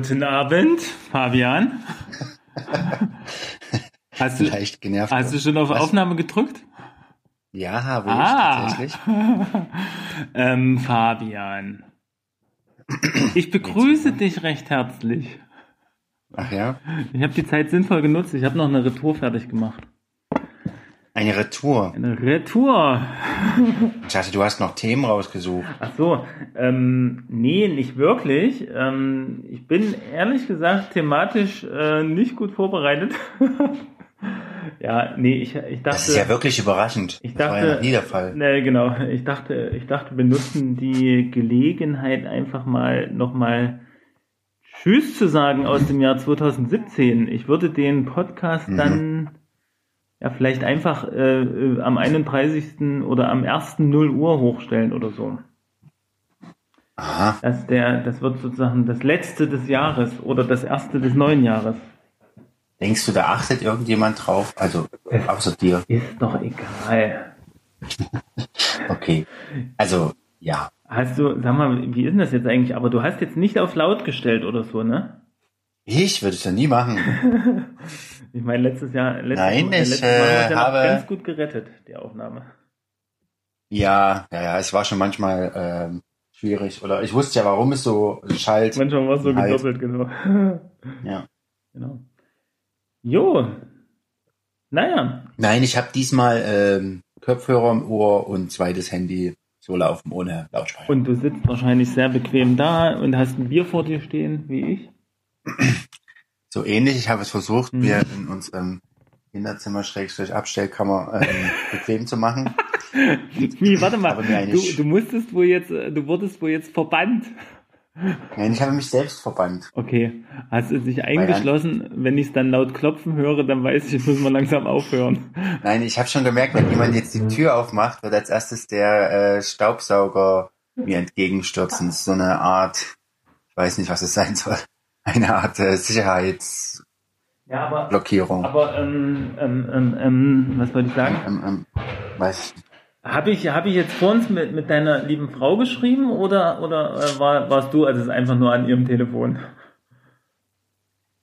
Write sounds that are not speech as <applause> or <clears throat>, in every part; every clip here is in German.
Guten Abend. Fabian. <laughs> Hast du, Leicht genervt. hast du schon auf Was? Aufnahme gedrückt? Ja, habe ich Ah. tatsächlich. <laughs> ähm, Fabian. Ich begrüße dich recht herzlich. Ach ja. Ich habe die Zeit sinnvoll genutzt. Ich habe noch eine Retour fertig gemacht. Eine Retour. Eine Retour. Ich dachte, du hast noch Themen rausgesucht. Ach so, ähm, nee, nicht wirklich. Ähm, ich bin ehrlich gesagt thematisch äh, nicht gut vorbereitet. <laughs> ja, nee, ich, ich dachte. Das ist ja wirklich überraschend. Ich das war ja dachte- noch nie der Fall. Nee, genau. Ich dachte, ich dachte, wir nutzen die Gelegenheit einfach mal nochmal Tschüss zu sagen aus dem Jahr 2017. Ich würde den Podcast Mhm. dann ja vielleicht einfach äh, äh, am 31. oder am 1. 0 Uhr hochstellen oder so. Aha. Das, der, das wird sozusagen das letzte des Jahres oder das erste des neuen Jahres. Denkst du, da achtet irgendjemand drauf? Also, außer dir. Ist doch egal. <laughs> Okay. Also, ja. Hast du, sag mal, wie ist denn das jetzt eigentlich? Aber du hast jetzt nicht auf laut gestellt oder so, ne? Ich würde es ja nie machen. <laughs> Ich meine, letztes Jahr, letztes, Nein, äh, ich, letztes Mal wir es äh, habe- ganz gut gerettet, die Aufnahme. Ja, ja, ja, es war schon manchmal ähm, schwierig. Oder ich wusste ja, warum es so schallt. Manchmal war es so Halt. gedoppelt, genau. <laughs> Ja. genau. Jo. Naja, Nein, ich habe diesmal ähm, Kopfhörer im Ohr und zweites Handy so laufen ohne Lautsprecher. und du sitzt wahrscheinlich sehr bequem da und hast ein Bier vor dir stehen, wie ich. <clears throat> So ähnlich, ich habe es versucht, Mhm. mir in unserem Kinderzimmer-Abstellkammer ähm, <laughs> bequem zu machen. Wie, warte mal, du, du musstest wohl jetzt, äh, du wurdest wohl jetzt verbannt. Nein, ich habe mich selbst verbannt. Okay, hast du dich eingeschlossen? Wenn ich es dann laut klopfen höre, dann weiß ich, muss mal langsam aufhören. Nein, ich habe schon gemerkt, wenn jemand jetzt die Tür aufmacht, wird als erstes der äh, Staubsauger mir entgegenstürzen. Das ist so eine Art, ich weiß nicht, was es sein soll, eine Art äh, Sicherheitsblockierung. Ja, aber, aber ähm, ähm, ähm, ähm, was wollte ich sagen? Ähm, ähm, weiß ich. Habe ich, hab ich jetzt vor uns mit, mit deiner lieben Frau geschrieben oder, oder äh, war, warst du also es ist einfach nur an ihrem Telefon?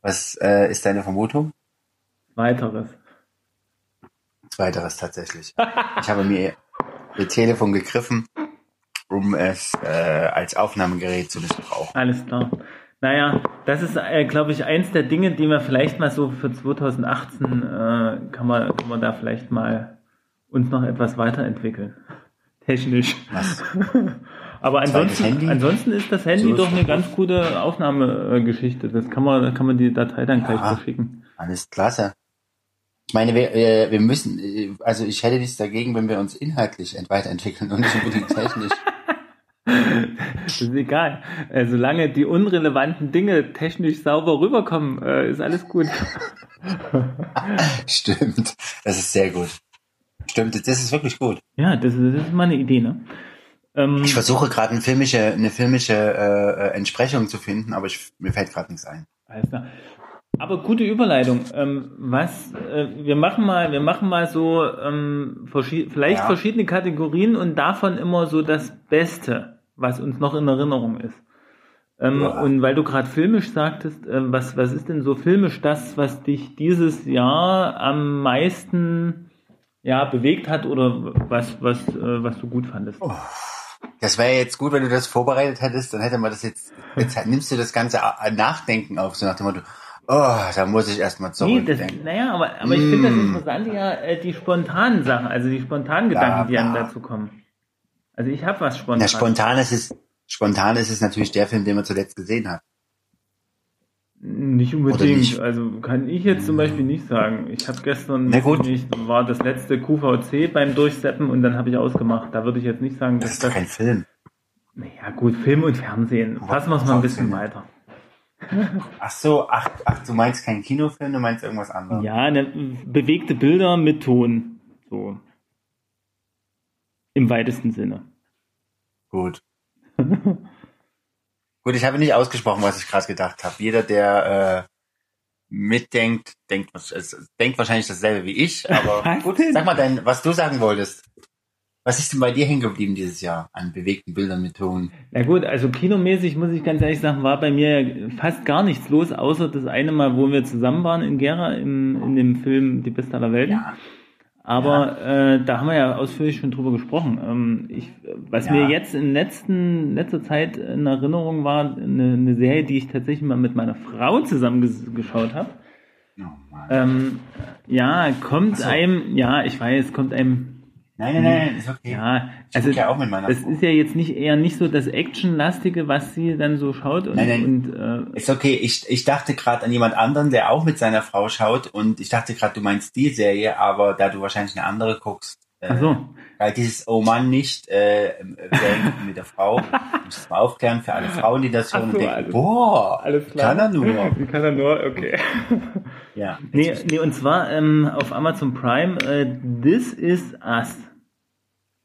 Was äh, ist deine Vermutung? Weiteres. Zweiteres tatsächlich. <laughs> Ich habe mir ihr Telefon gegriffen, um es äh, als Aufnahmegerät zu missbrauchen. Alles klar. Naja, das ist, äh, glaube ich, eins der Dinge, die wir vielleicht mal so für 2018 äh, kann, man, kann man da vielleicht mal uns noch etwas weiterentwickeln. <laughs> Technisch. Was? <laughs> Aber ansonsten, ansonsten ist das Handy So ist doch eine ganz gute Aufnahmegeschichte. Das kann man, kann man die Datei dann gleich Ja. verschicken. Alles klasse. Ich meine, wir, äh, wir müssen, äh, also ich hätte nichts dagegen, wenn wir uns inhaltlich ent- weiterentwickeln und nicht unbedingt technisch. <laughs> Das ist egal. Äh, solange die unrelevanten Dinge technisch sauber rüberkommen, äh, ist alles gut. <laughs> Stimmt. Das ist sehr gut. Stimmt, das ist wirklich gut. Ja, das ist, das ist mal eine Idee, ne? Ähm, Ich versuche gerade eine filmische, eine filmische äh, äh, Entsprechung zu finden, aber ich, mir fällt gerade nichts ein. Alles klar. Aber gute Überleitung. Ähm, was? Äh, wir machen mal, wir machen mal so ähm, verschi vielleicht Ja. verschiedene Kategorien und davon immer so das Beste, was uns noch in Erinnerung ist. Ähm, Ja. Und weil du gerade filmisch sagtest, äh, was was ist denn so filmisch das, was dich dieses Jahr am meisten ja bewegt hat oder was was äh, was du gut fandest? Das wäre jetzt gut, wenn du das vorbereitet hättest, dann hätte man das jetzt, jetzt nimmst du das ganze Nachdenken auf, so nach dem Motto, oh, da muss ich erstmal Nee, das, zurückdenken. naja, aber, aber ich finde das Mm. Interessante ja äh, die spontanen Sachen, also die spontanen Gedanken, die Ja, einem ja. dazu kommen. Also ich habe was spontan. Na, spontan ist es, spontan ist es natürlich der Film, den man zuletzt gesehen hat. Nicht unbedingt. nicht? Also kann ich jetzt zum Beispiel nicht sagen. Ich habe gestern Na gut. nicht, war das letzte QVC beim Durchseppen und dann habe ich ausgemacht. Da würde ich jetzt nicht sagen, Das dass ist doch das. kein Film. Naja, gut, Film und Fernsehen. Fassen wir es mal ein bisschen weiter. Ach so, ach, ach, du meinst keinen Kinofilm, du meinst irgendwas anderes. Ja, ne, bewegte Bilder mit Ton. So. Im weitesten Sinne. Gut. <laughs> Gut, ich habe nicht ausgesprochen, was ich gerade gedacht habe. Jeder, der äh, mitdenkt, denkt, denkt wahrscheinlich dasselbe wie ich, aber <laughs> gut, sag mal dein, was du sagen wolltest. Was ist denn bei dir hängen geblieben dieses Jahr an bewegten Bildern mit Ton? Na gut, also kinomäßig muss ich ganz ehrlich sagen, war bei mir fast gar nichts los, außer das eine Mal, wo wir zusammen waren in Gera im, in dem Film Die Beste aller Welten. Ja. Aber äh, da haben wir ja ausführlich schon drüber gesprochen. Ähm, ich, was Ja. mir jetzt in letzten, letzter Zeit in Erinnerung war, eine, eine Serie, die ich tatsächlich mal mit meiner Frau zusammen ges geschaut habe. Oh. Ähm, ja, kommt so. einem, ja, ich weiß, kommt einem nein, nein, nein, ist okay. ja, ich also ja auch mit meiner das Frau. ist ja jetzt nicht eher nicht so das Actionlastige, was sie dann so schaut und, Nein, nein. und äh, Ist okay, ich, ich dachte gerade an jemand anderen, der auch mit seiner Frau schaut und ich dachte gerade, du meinst die Serie, aber da du wahrscheinlich eine andere guckst, äh, ach so. weil dieses Oh Mann nicht äh, mit der Frau, <laughs> ich muss das mal aufklären für alle Frauen, die das hören so, und denken, alles- boah, Alles klar. kann er nur. <laughs> Kann er nur, okay. Ja. Nee, nee, und zwar ähm, auf Amazon Prime, äh, This is Us.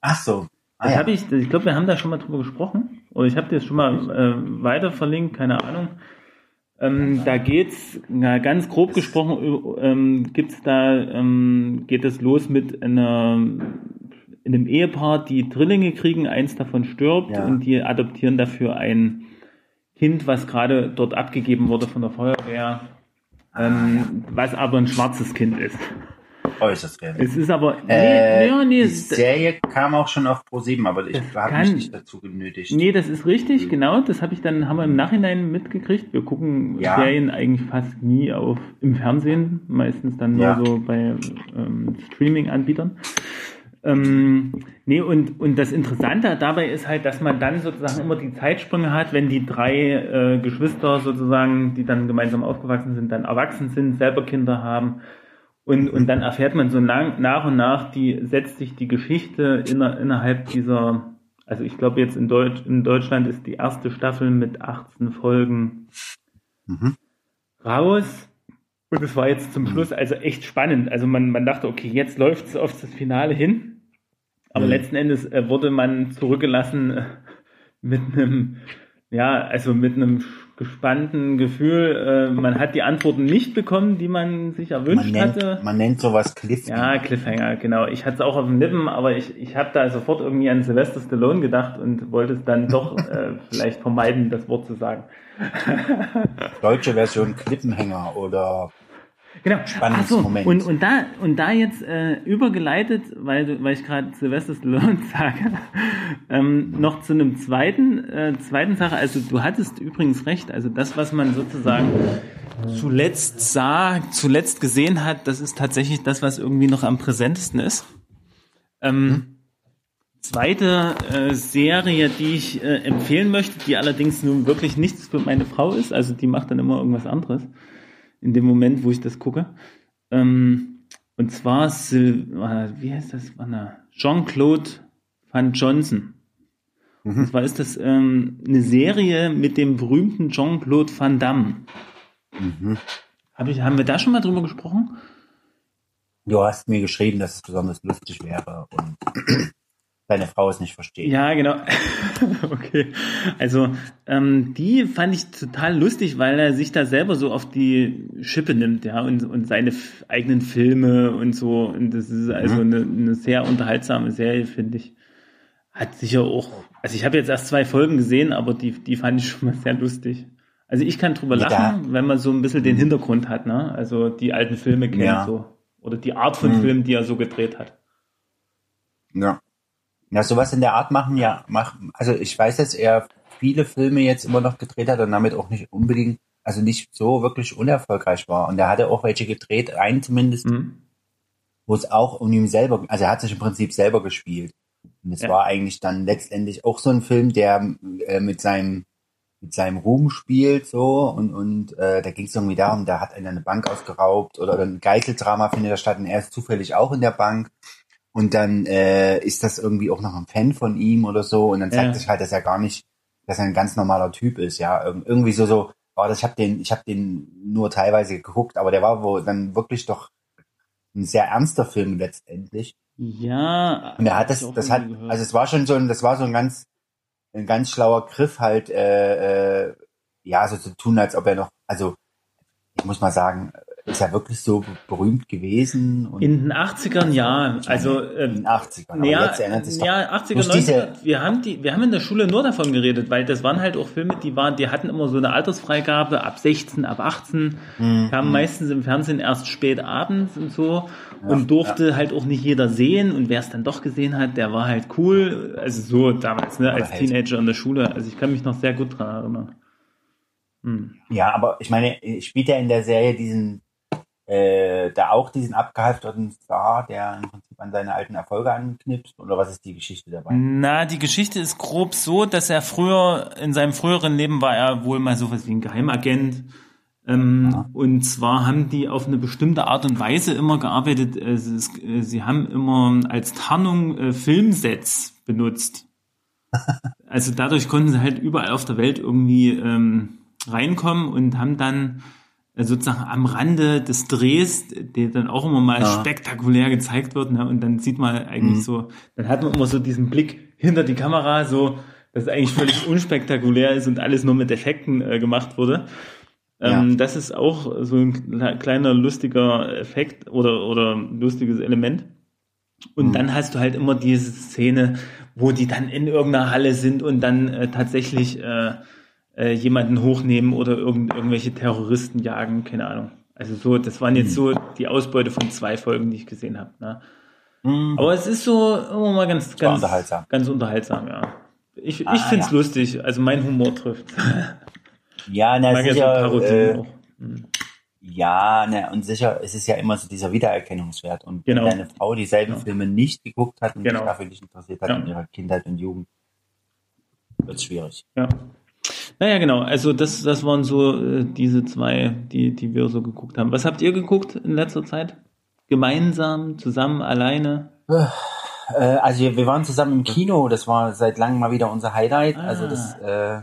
Ach so. Ah, Das ja. habe ich, ich glaube, wir haben da schon mal drüber gesprochen. Oder ich habe dir das schon mal äh, weiter verlinkt, keine Ahnung. Ähm, da geht's, na, ganz grob gesprochen, ähm, gibt's da, ähm, geht es los mit einer, in einem Ehepaar, die Drillinge kriegen, eins davon stirbt Ja. und die adoptieren dafür ein Kind, was gerade dort abgegeben wurde von der Feuerwehr, ähm, was aber ein schwarzes Kind ist. Äußerst realistisch. Es ist aber, nee, Äh, ja, nee, die Serie kam auch schon auf Pro7, aber ich habe mich nicht dazu genötigt. Nee, das ist richtig, genau. Das habe ich dann, haben wir im Nachhinein mitgekriegt. Wir gucken Ja. Serien eigentlich fast nie auf im Fernsehen, meistens dann nur Ja. so bei ähm, Streaming-Anbietern. Ähm, nee, und, und das Interessante dabei ist halt, dass man dann sozusagen immer die Zeitsprünge hat, wenn die drei äh, Geschwister sozusagen, die dann gemeinsam aufgewachsen sind, dann erwachsen sind, selber Kinder haben. Und, und dann erfährt man so lang, nach und nach, die setzt sich die Geschichte inner, innerhalb dieser, also ich glaube jetzt in, Deutsch, in Deutschland ist die erste Staffel mit 18 Folgen Mhm. raus. Und es war jetzt zum Schluss also echt spannend. Also man, man dachte, okay, jetzt läuft es auf das Finale hin. Aber Mhm. letzten Endes äh, wurde man zurückgelassen mit einem, ja, also mit einem gespannten Gefühl. Äh, man hat die Antworten nicht bekommen, die man sich Man erwünscht nennt, hatte. man nennt sowas Cliffhanger. Ja, Cliffhanger, genau. Ich hatte es auch auf dem Lippen, aber ich, ich habe da sofort irgendwie an Sylvester Stallone gedacht und wollte es dann doch <laughs> äh, vielleicht vermeiden, das Wort zu sagen. Deutsche Version Cliffhanger oder Genau. Spannendes so, Moment. Und, und da und da jetzt äh, übergeleitet, weil du, weil ich gerade Sylvester Stallone <laughs> sage, ähm, noch zu einem zweiten äh, zweiten Sache. Also du hattest übrigens recht. Also das, was man sozusagen zuletzt sah, zuletzt gesehen hat, das ist tatsächlich das, was irgendwie noch am präsentesten ist. Ähm, Zweite äh, Serie, die ich äh, empfehlen möchte, die allerdings nun wirklich nichts für meine Frau ist, also die macht dann immer irgendwas anderes in dem Moment, wo ich das gucke. Ähm, und zwar, Sil äh, wie heißt das? Jean-Claude Van Johnson. Und zwar ist das ähm, eine Serie mit dem berühmten Jean-Claude Van Damme. Mhm. Hab ich, haben wir da schon mal drüber gesprochen? Du hast mir geschrieben, dass es besonders lustig wäre und deine Frau es nicht versteht. Ja, genau. <laughs> okay. Also ähm, die fand ich total lustig, weil er sich da selber so auf die Schippe nimmt, ja, und, und seine eigenen Filme und so. Und das ist also eine, eine sehr unterhaltsame Serie, finde ich. Hat sicher auch, also ich habe jetzt erst zwei Folgen gesehen, aber die, die fand ich schon mal sehr lustig. Also ich kann drüber Ja, lachen, wenn man so ein bisschen den Hintergrund hat, ne? Also die alten Filme kennt Ja. so. Oder die Art von Mhm. Filmen, die er so gedreht hat. Ja. Ja, sowas in der Art machen ja, machen, also ich weiß, dass er viele Filme jetzt immer noch gedreht hat und damit auch nicht unbedingt, also nicht so wirklich unerfolgreich war. Und er hatte auch welche gedreht, einen zumindest, Mhm. wo es auch um ihn selber, also er hat sich im Prinzip selber gespielt. Und es Ja. war eigentlich dann letztendlich auch so ein Film, der äh, mit seinem mit seinem Ruhm spielt so und und äh, da ging es irgendwie darum, da hat einer eine Bank ausgeraubt oder ein Geiseldrama findet da statt und er ist zufällig auch in der Bank und dann äh, ist das irgendwie auch noch ein Fan von ihm oder so und dann zeigt Ja. sich halt, dass er gar nicht, dass er ein ganz normaler Typ ist, ja Ir irgendwie so so. Oh, das, ich habe den, ich habe den nur teilweise geguckt, aber der war wohl dann wirklich doch ein sehr ernster Film letztendlich. Ja. Und er hat das, das hat, gehört. also es war schon so ein, das war so ein ganz, ein ganz schlauer Griff halt, äh, äh, ja, so zu tun, als ob er noch, also ich muss mal sagen, ist er wirklich so berühmt gewesen? In den 80ern ja, also äh, in den 80ern. Aber ja, jetzt erinnert sich ja, 80er, durch 90er. diese- Wir haben die, wir haben in der Schule nur davon geredet, weil das waren halt auch Filme, die waren, die hatten immer so eine Altersfreigabe ab 16, ab 18, Mhm. kamen meistens im Fernsehen erst spät abends und so und durfte halt auch nicht jeder sehen und wer es dann doch gesehen hat, der war halt cool, also so damals, ne, als halt. Teenager in der Schule. Also ich kann mich noch sehr gut dran erinnern. Hm. Ja, aber ich meine, spielt er in der Serie diesen, äh, da auch diesen abgehalfterten Star, der im Prinzip an seine alten Erfolge anknipst? Oder was ist die Geschichte dabei? Na, die Geschichte ist grob so, dass er früher, in seinem früheren Leben war er wohl mal sowas wie ein Geheimagent. Ähm, Und zwar haben die auf eine bestimmte Art und Weise immer gearbeitet. Äh, ist, äh, sie haben immer als Tarnung äh, Filmsets benutzt. <laughs> Also dadurch konnten sie halt überall auf der Welt irgendwie ähm, reinkommen und haben dann sozusagen am Rande des Drehs, der dann auch immer mal Ja. spektakulär gezeigt wird, ne? und dann sieht man eigentlich Mhm. so, dann hat man immer so diesen Blick hinter die Kamera, so, dass es eigentlich völlig <laughs> unspektakulär ist und alles nur mit Effekten äh, gemacht wurde. Ähm, Das ist auch so ein kle- kleiner lustiger Effekt oder, oder lustiges Element. Und Mhm. dann hast du halt immer diese Szene, wo die dann in irgendeiner Halle sind und dann äh, tatsächlich äh, äh, jemanden hochnehmen oder irgend, irgendwelche Terroristen jagen, keine Ahnung. Also so, das waren Mhm. jetzt so die Ausbeute von zwei Folgen, die ich gesehen habe. Ne? Hm. Aber es ist so immer mal ganz, ganz unterhaltsam. Ganz unterhaltsam, ja. Ich, ich Ah, find's ja. lustig, also mein Humor trifft. Ja, na mag ja so sicher. Parodien Äh, auch. Hm. ja, na, und sicher, es ist ja immer so dieser Wiedererkennungswert. Und Genau. wenn deine Frau dieselben Ja. Filme nicht geguckt hat und Genau. sich dafür nicht interessiert hat Ja. in ihrer Kindheit und Jugend, wird schwierig. Ja. Naja, genau. Also das, das waren so äh, diese zwei, die, die wir so geguckt haben. Was habt ihr geguckt in letzter Zeit? Gemeinsam, zusammen, alleine? Äh, also wir, wir waren zusammen im Kino, das war seit langem mal wieder unser Highlight. Ah. Also das, äh,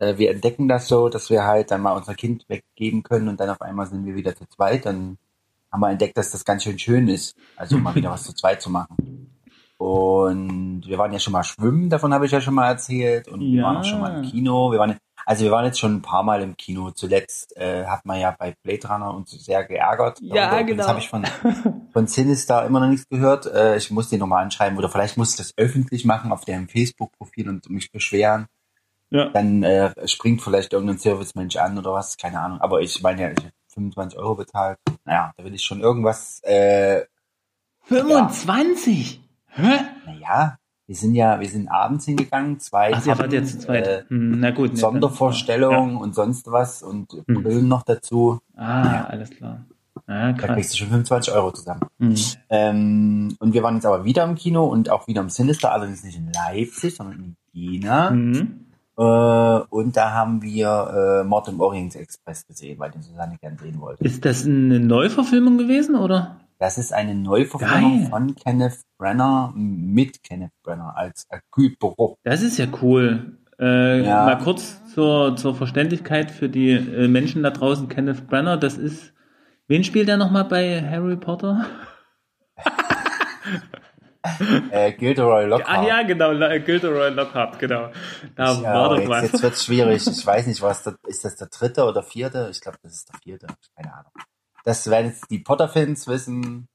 äh, wir entdecken das so, dass wir halt dann mal unser Kind weggeben können und dann auf einmal sind wir wieder zu zweit. Dann haben wir entdeckt, dass das ganz schön schön ist, also mal wieder <laughs> was zu zweit zu machen. Und wir waren ja schon mal schwimmen, davon habe ich ja schon mal erzählt. Und wir Ja. waren auch schon mal im Kino. Wir waren, also wir waren jetzt schon ein paar Mal im Kino. Zuletzt äh, hat man ja bei Blade Runner uns sehr geärgert. Ja, Darüber genau. habe ich von, von Sinister immer noch nichts gehört. Äh, ich muss den nochmal anschreiben oder vielleicht muss ich das öffentlich machen auf deren Facebook-Profil und mich beschweren. Ja. Dann äh, springt vielleicht irgendein Servicemensch an oder was, keine Ahnung. Aber ich meine ja, ich habe 25 Euro bezahlt. Naja, da will ich schon irgendwas, äh, 25? Hä? naja, wir sind ja, wir sind abends hingegangen, zwei Ach, ihr Tappen, jetzt zu zweit. äh, Hm, na gut. Sondervorstellung und sonst was und Hm. Brillen noch dazu. Ah, alles klar. Ah, Da kriegst du schon 25 Euro zusammen. Hm. Ähm, und wir waren jetzt aber wieder im Kino und auch wieder im Sinister, allerdings nicht in Leipzig, sondern in Jena. Mhm. Äh, und da haben wir äh, Mord im Orient Express gesehen, weil den Susanne gern sehen wollte. Ist das eine Neuverfilmung gewesen, oder? Das ist eine Neuverfilmung von Kenneth Brenner mit Kenneth Brenner als Hercule Poirot. Das ist ja cool. Äh, Ja. Mal kurz zur, zur Verständlichkeit für die äh, Menschen da draußen. Kenneth Brenner, das ist. Wen spielt er nochmal bei Harry Potter? <laughs> Äh, Gilderoy Lockhart. Ah ja, genau, Gilderoy Lockhart, genau. Da Ja, war doch jetzt, was. jetzt wird's schwierig. Ich weiß nicht, was das, ist das der dritte oder vierte? Ich glaube, das ist der vierte. Keine Ahnung. Das werden jetzt die Potter-Fans wissen.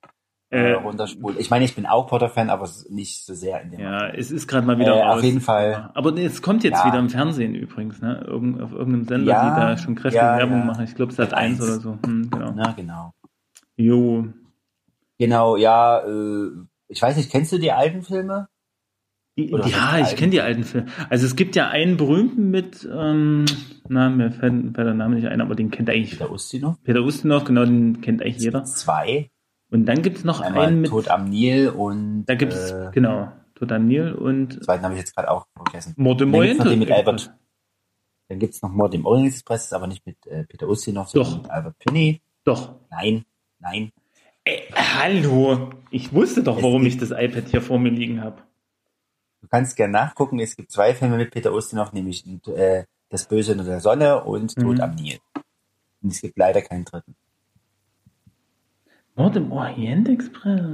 Äh, Äh, runterspulen. Ich meine, ich bin auch Potter-Fan, aber nicht so sehr in dem. ja, es ist gerade mal wieder Äh, raus. auf jeden Fall. Aber es kommt jetzt Ja. wieder im Fernsehen übrigens, ne? Irgend, auf irgendeinem Sender, Ja, die da schon kräftige ja, Werbung machen. Ich glaube, Sat 1 oder so. Hm, genau. Na, genau. Jo. Genau, ja, äh, ich weiß nicht, kennst du die alten Filme? Die, ja, ich kenne die alten Filme. Also es gibt ja einen berühmten mit, ähm, na, mir fällt, fällt der Name nicht ein, aber den kennt eigentlich Peter Ustinov? Peter Ustinov, genau, den kennt eigentlich jeder. Zwei. Und dann gibt's noch Einmal einen mit, Tod am Nil und da gibt's, äh, genau, Total Nil den und zweiten habe ich jetzt gerade auch vergessen. Mord im Dann noch Orient. den mit Albert. Dann gibt's noch Mord im Orient Express, aber nicht mit äh, Peter Ustinov, sondern Doch. mit Albert Finney. Doch. Nein, nein. Ey, hallo. Ich wusste doch, Es warum gibt- ich das iPad hier vor mir liegen habe. Du kannst gerne nachgucken. Es gibt zwei Filme mit Peter Ustinov, nämlich äh, Das Böse unter der Sonne und Tod Mhm. am Nil. Und es gibt leider keinen dritten. Mord im Orient Express.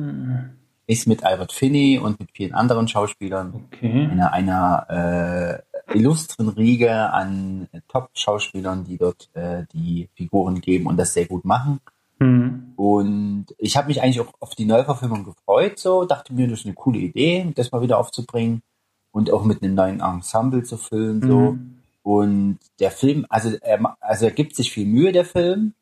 Ist mit Albert Finney und mit vielen anderen Schauspielern. Okay. Einer, einer äh, illustren Riege an Top-Schauspielern, die dort äh, die Figuren geben und das sehr gut machen. Mhm. Und ich habe mich eigentlich auch auf die Neuverfilmung gefreut, so dachte mir, das ist eine coole Idee, das mal wieder aufzubringen und auch mit einem neuen Ensemble zu füllen, so. Mhm. Und der Film, also er, also er gibt sich viel Mühe, der Film.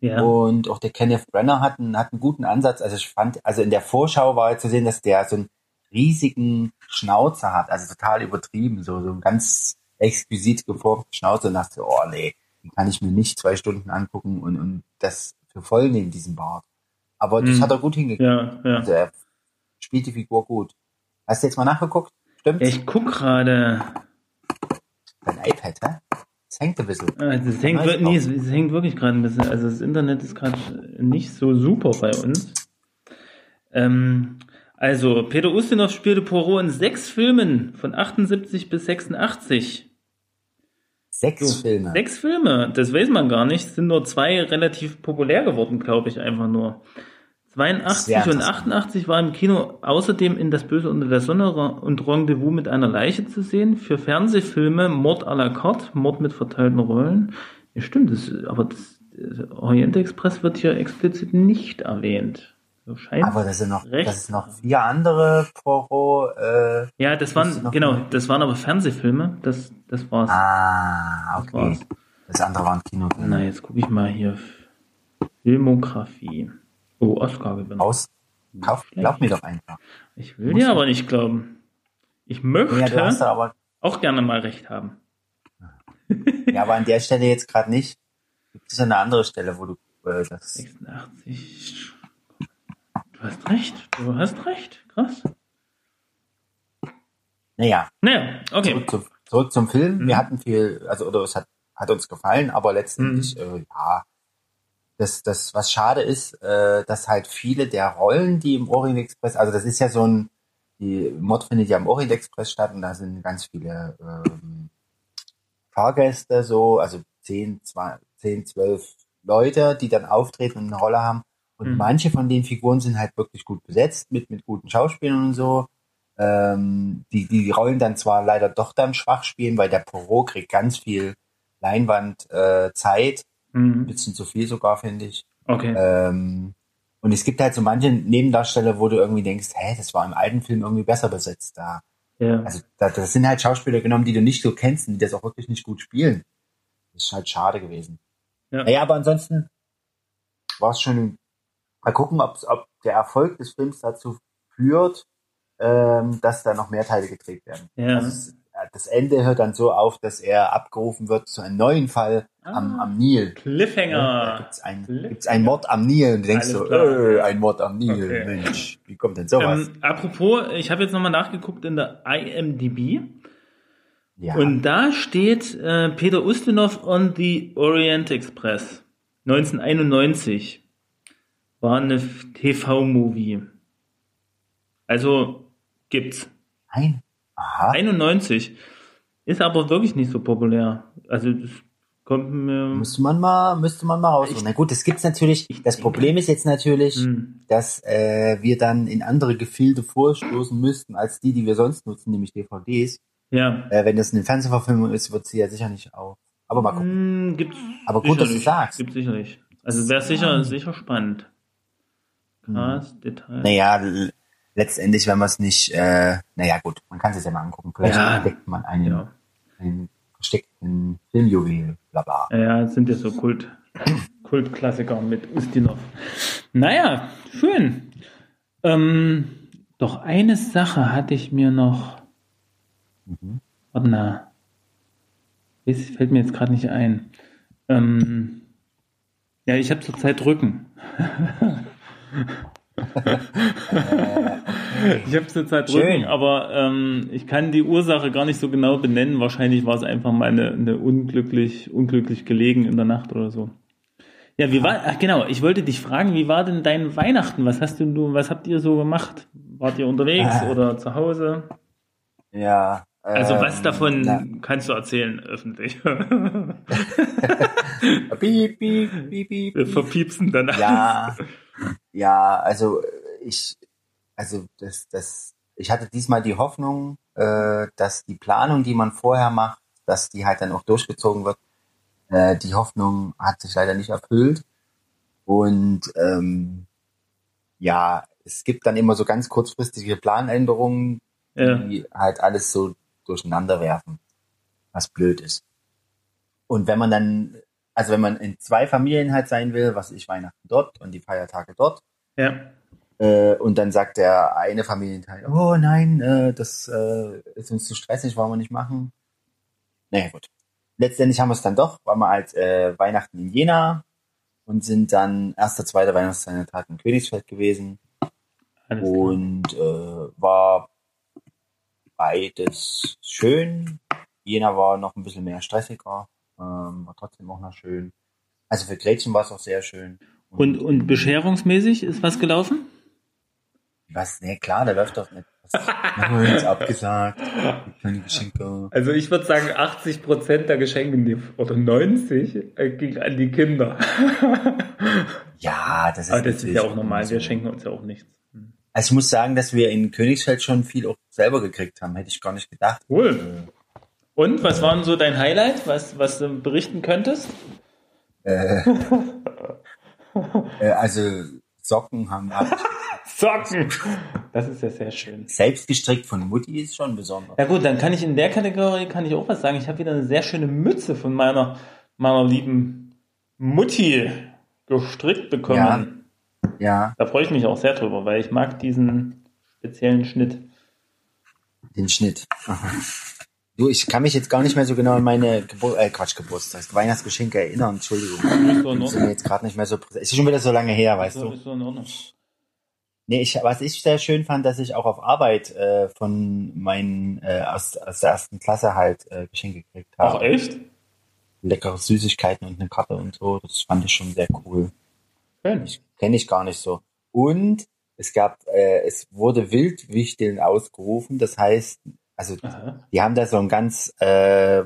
Ja. Und auch der Kenneth Brenner hat einen, hat einen guten Ansatz. Also ich fand, also in der Vorschau war zu sehen, dass der so einen riesigen Schnauzer hat, also total übertrieben, so, so ein ganz exquisit geformte Schnauze und dachte, oh nee, die kann ich mir nicht zwei Stunden angucken und, und das für voll nehmen, diesen Bart. Aber das hm. hat er gut hingekriegt. Ja, ja. Also er spielt die Figur gut. Hast du jetzt mal nachgeguckt? Stimmt? Ich guck gerade. Dein iPad, hä? Es hängt ein bisschen. Ah, es, hängt, wir, nee, es, es hängt wirklich gerade ein bisschen. Also das Internet ist gerade nicht so super bei uns. Ähm, also, Peter Ustinov spielte Poirot in sechs Filmen von 78 bis 86. Sechs Filme? Sechs Filme, das weiß man gar nicht. Es sind nur zwei relativ populär geworden, glaube ich, einfach nur. 82 und 88 war im Kino außerdem in Das Böse unter der Sonne und Rendezvous mit einer Leiche zu sehen. Für Fernsehfilme Mord à la carte, Mord mit verteilten Rollen. Ja, stimmt, das, aber das, das Orient Express wird hier explizit nicht erwähnt. So Aber das sind noch, das sind noch vier andere Poirot. Äh, ja, das waren genau, mehr? das waren aber Fernsehfilme. Das, das war's. Ah, okay. Das, das andere waren Kinofilme. Na, jetzt gucke ich mal hier Filmografie. Oh, Oscar gewinnen. Aus. Kauf, glaub mir doch einfach. Ich will dir aber nicht glauben. Ich möchte ja, auch gerne mal recht haben. <laughs> Ja, aber an der Stelle jetzt gerade nicht. Gibt es eine andere Stelle, wo du äh, das. 86. Du hast recht, du hast recht. Krass. Naja. Naja, okay. Zurück, zu, zurück zum Film. Mhm. Wir hatten viel, also, oder es hat, hat uns gefallen, aber letztendlich, mhm. äh, ja, das, das, was schade ist, äh, dass halt viele der Rollen, die im Orient Express, also das ist ja so ein, die Mod findet ja im Orient Express statt und da sind ganz viele ähm, Fahrgäste so, also 10, 20, 10, 12 Leute, die dann auftreten und eine Rolle haben. Und mhm. manche von den Figuren sind halt wirklich gut besetzt, mit, mit guten Schauspielern und so. Ähm, die, die Rollen dann zwar leider doch dann schwach spielen, weil der Poirot kriegt ganz viel Leinwand äh, Zeit. Mhm. Ein bisschen zu viel sogar, finde ich. Okay. Ähm, und es gibt halt so manche Nebendarsteller, wo du irgendwie denkst, hä, das war im alten Film irgendwie besser besetzt da. Ja. Also da, das sind halt Schauspieler genommen, die du nicht so kennst und die das auch wirklich nicht gut spielen. Das ist halt schade gewesen. Ja. Naja, aber ansonsten war es schon Mal gucken, ob der Erfolg des Films dazu führt, ähm, dass da noch mehr Teile gedreht werden. Ja. Also das Ende hört dann so auf, dass er abgerufen wird zu einem neuen Fall ah, am, am Nil. Cliffhanger. Ja, da gibt's ein, gibt's einen Mord am Nil und du denkst Alles so, äh, ein Mord am Nil, okay. Mensch, wie kommt denn sowas? Ähm, apropos, ich habe jetzt nochmal nachgeguckt in der IMDb. Ja. Und da steht äh, Peter Ustinov on the Orient Express 1991 war eine TV-Movie. Also gibt's. Ein? Aha. 91. Ist aber wirklich nicht so populär. Also das kommt mir. Müsste man mal, müsste man mal rausholen. Na gut, das gibt's natürlich. Das Problem ist jetzt natürlich, hm. dass äh, wir dann in andere Gefilde vorstoßen müssten als die, die wir sonst nutzen, nämlich DVDs. Ja. Äh, wenn das eine Fernsehverfilmung ist, wird sie ja sicher nicht auf. Aber mal gucken. Hm, gibt's aber gut, dass du sagst. Gibt sicherlich. Also wäre sicher, sicher spannend. Krass, hm. Detail. Naja, letztendlich, wenn man es nicht, äh, naja gut, man kann es ja mal angucken. Vielleicht ja. entdeckt man einen, ja. einen versteckten Filmjuwel, bla bla. Ja, sind ja so Kult, Kultklassiker mit Ustinov. Naja, schön. Ähm, doch eine Sache hatte ich mir noch. Mhm. Warte mal. Das fällt mir jetzt gerade nicht ein. Ähm, ja, ich habe zurzeit Rücken. <laughs> ich habe zur Zeit Rücken, aber ähm, ich kann die Ursache gar nicht so genau benennen. Wahrscheinlich war es einfach mal eine, eine unglücklich, unglücklich gelegen in der Nacht oder so. Ja, wie war, ach genau, ich wollte dich fragen, wie war denn dein Weihnachten? Was hast du, was habt ihr so gemacht? Wart ihr unterwegs äh, oder zu Hause? Ja. Also was ähm, davon na. kannst du erzählen öffentlich? <laughs> piep, piep, piep, piep. Wir verpiepsen dann. Ja. Ja, also ich, also das, das, ich hatte diesmal die Hoffnung, äh, dass die Planung, die man vorher macht, dass die halt dann auch durchgezogen wird. Äh, die Hoffnung hat sich leider nicht erfüllt. Und ähm, ja, es gibt dann immer so ganz kurzfristige Planänderungen, Ja. die halt alles so durcheinander werfen, was blöd ist. Und wenn man dann, also wenn man in zwei Familien halt sein will, was ich Weihnachten dort und die Feiertage dort, Ja. äh, und dann sagt der eine Familienteil, oh nein, äh, das äh, ist uns zu stressig, wollen wir nicht machen. Naja, gut. Letztendlich haben wir es dann doch, waren wir halt äh, Weihnachten in Jena und sind dann erster, zweiter Weihnachtstag in Königsfeld gewesen Alles und war beides schön. Jena war noch ein bisschen mehr stressiger, ähm, war trotzdem auch noch schön. Also für Gretchen war es auch sehr schön. Und, und bescherungsmäßig ist was gelaufen? Was? Nee, klar, da läuft doch nicht. Was haben wir jetzt abgesagt? Keine Geschenke. Also ich würde sagen, 80 Prozent der Geschenke, die, oder 90, äh, ging an die Kinder. <laughs> Ja, das ist, Aber das ist ja auch normal, so. wir schenken uns ja auch nichts. Also ich muss sagen, dass wir in Königsfeld schon viel auch selber gekriegt haben. Hätte ich gar nicht gedacht. Cool. Und was war denn so dein Highlight, was, was du berichten könntest? Äh, <laughs> äh, also Socken haben <laughs> Socken! Das ist ja sehr schön. selbst gestrickt von Mutti ist schon besonders. Ja gut, dann kann ich in der Kategorie kann ich auch was sagen. Ich habe wieder eine sehr schöne Mütze von meiner meiner lieben Mutti gestrickt bekommen. Ja, Da freue ich mich auch sehr drüber, weil ich mag diesen speziellen Schnitt. den Schnitt. <laughs> Du, ich kann mich jetzt gar nicht mehr so genau an meine Gebur äh, Quatsch, Geburtstags, Weihnachtsgeschenke erinnern. Entschuldigung. Ist Das sind mir jetzt gerade nicht mehr so präsent. Ist schon wieder so lange her, weißt Ist du. ist so in Ordnung. Nee, ich, was ich sehr schön fand, dass ich auch auf Arbeit äh, von meinen äh, aus, aus der ersten Klasse halt äh, Geschenke gekriegt Ach habe. echt? Leckere Süßigkeiten und eine Karte und so. Das fand ich schon sehr cool. Schön. Kenne ich gar nicht so. Und es gab, äh, es wurde Wildwichteln ausgerufen. Das heißt, also Aha. die haben da so ein ganz, äh,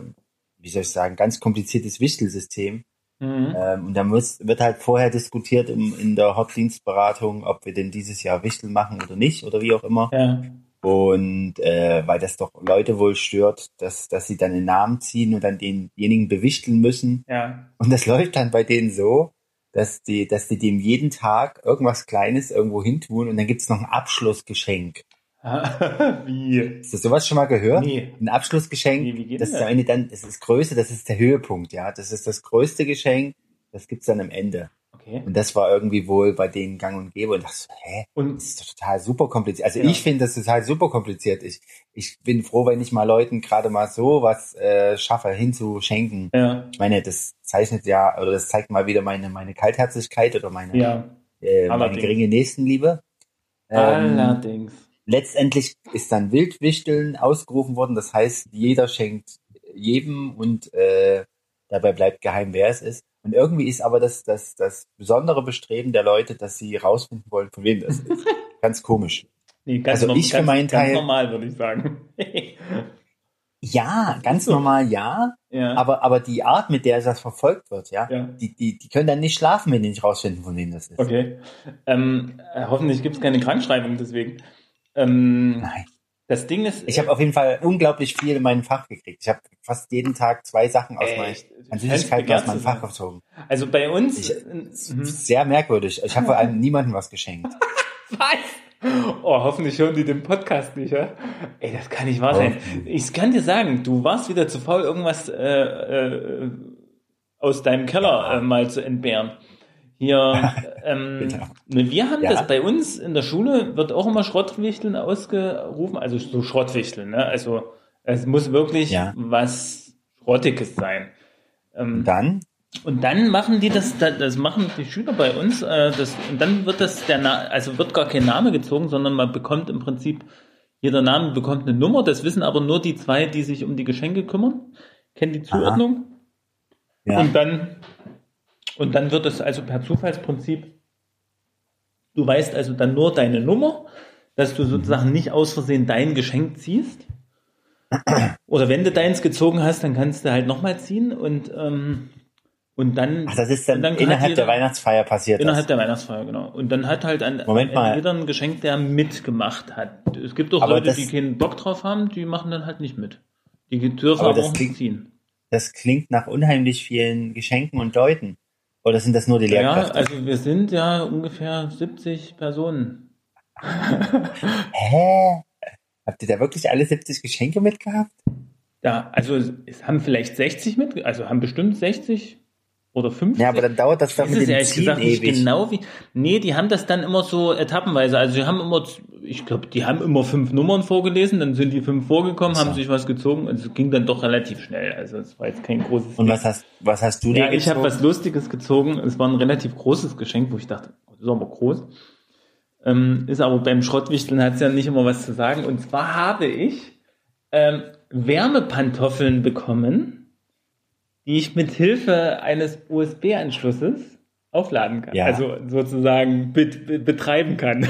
wie soll ich sagen, ganz kompliziertes Wichtelsystem. Mhm. Ähm, und da muss, wird halt vorher diskutiert im, in der Hauptdienstberatung, ob wir denn dieses Jahr Wichteln machen oder nicht oder wie auch immer. Ja. Und äh, weil das doch Leute wohl stört, dass, dass sie dann den Namen ziehen und dann denjenigen bewichteln müssen. Ja. Und das <laughs> läuft dann bei denen so, dass die, dass die dem jeden Tag irgendwas Kleines irgendwo hin tun und dann gibt's noch ein Abschlussgeschenk. <laughs> Wie? Hast du sowas schon mal gehört? Nee. Ein Abschlussgeschenk, Wie- wie geht das ist das? am Ende dann, das ist das Größte, das ist der Höhepunkt, ja. Das ist das größte Geschenk, das gibt's dann am Ende. Okay. Und das war irgendwie wohl bei denen gang und gäbe und dachte so, hä? Und Das ist doch total super kompliziert. Also Ja. ich finde das total super kompliziert. Ich, ich bin froh, wenn ich mal Leuten gerade mal so was äh, schaffe, hinzuschenken. ja, Ich meine, das zeichnet ja, oder das zeigt mal wieder meine, meine Kaltherzigkeit oder meine, ja. äh, meine geringe Nächstenliebe. Ähm, Allerdings. Letztendlich ist dann Wildwichteln ausgerufen worden. Das heißt, jeder schenkt jedem und äh, dabei bleibt geheim, wer es ist. Und irgendwie ist aber das, das, das besondere Bestreben der Leute, dass sie rausfinden wollen, von wem das ist. <laughs> Ganz komisch. Nee, ganz also ich für ganz, meinen ganz Teil- normal, würde ich sagen. <laughs> Ja, ganz normal ja, ja. aber, aber die Art, mit der das verfolgt wird, ja, ja. die, die, die können dann nicht schlafen, wenn die nicht rausfinden, von wem das ist. Okay. Ähm, äh, hoffentlich gibt es keine Krankschreibung deswegen. Ähm, Nein. das Ding ist. Ich habe auf jeden Fall unglaublich viel in meinem Fach gekriegt. Ich habe fast jeden Tag zwei Sachen aus meinem, Echt? an Süßigkeiten aus meinem Fach gezogen. Also bei uns. Ich- äh, mhm. Sehr merkwürdig. Ich habe vor allem niemandem was geschenkt. <laughs> Was? Oh, hoffentlich hören die den Podcast nicht, ja? Ey, das kann nicht wahr sein. Ich kann dir sagen, du warst wieder zu faul, irgendwas äh, äh, aus deinem Keller äh, mal zu entbehren. Hier, <laughs> ähm, Genau. wir haben Ja. das bei uns in der Schule, wird auch immer Schrottwichteln ausgerufen, also so Schrottwichteln, ne? Also es muss wirklich Ja. was Schrottiges sein. Ähm, Und dann? und dann machen die das, da- das machen die Schüler bei uns, äh, das, und dann wird das der Na also wird gar kein Name gezogen, sondern man bekommt im Prinzip, jeder Name bekommt eine Nummer, das wissen aber nur die zwei, die sich um die Geschenke kümmern, kennen die Zuordnung. Ja. Und dann, und dann wird es also per Zufallsprinzip, du weißt also dann nur deine Nummer, dass du sozusagen nicht aus Versehen dein Geschenk ziehst. Oder wenn du deins gezogen hast, dann kannst du halt nochmal ziehen und, ähm, und dann, Ach, das ist dann, dann innerhalb jeder- der Weihnachtsfeier passiert innerhalb das. der Weihnachtsfeier, genau. Und dann hat halt ein, Moment mal. jeder ein Geschenk, der mitgemacht hat. Es gibt auch Aber Leute, das- die keinen Bock drauf haben, die machen dann halt nicht mit. Die dürfen Aber aber, das auch nicht klingt- ziehen. Das klingt nach unheimlich vielen Geschenken und Leuten. Oder sind das nur die Ja, Lehrkräfte? also wir sind ja ungefähr 70 Personen. <laughs> Hä? Habt ihr da wirklich alle 70 Geschenke mitgehabt? Ja, also es haben vielleicht 60 mit, also haben bestimmt 60 oder 50. Ja, aber dann dauert das Das mit dem ehrlich Ziehen gesagt nicht ewig. genau wie. Nee, die haben das dann immer so etappenweise. Also die haben immer, ich glaube, die haben immer fünf Nummern vorgelesen, dann sind die fünf vorgekommen, haben So. sich was gezogen und es ging dann doch relativ schnell. Also es war jetzt kein großes. Und was hast, was hast du dir ja, ich habe gezogen? was Lustiges gezogen. Es war ein relativ großes Geschenk, wo ich dachte, oh, das ist aber groß. Ähm, ist aber beim Schrottwichteln hat es ja nicht immer was zu sagen. Und zwar habe ich ähm, Wärmepantoffeln bekommen, die ich mit Hilfe eines USB-Anschlusses aufladen kann. Ja. Also sozusagen bet be betreiben kann.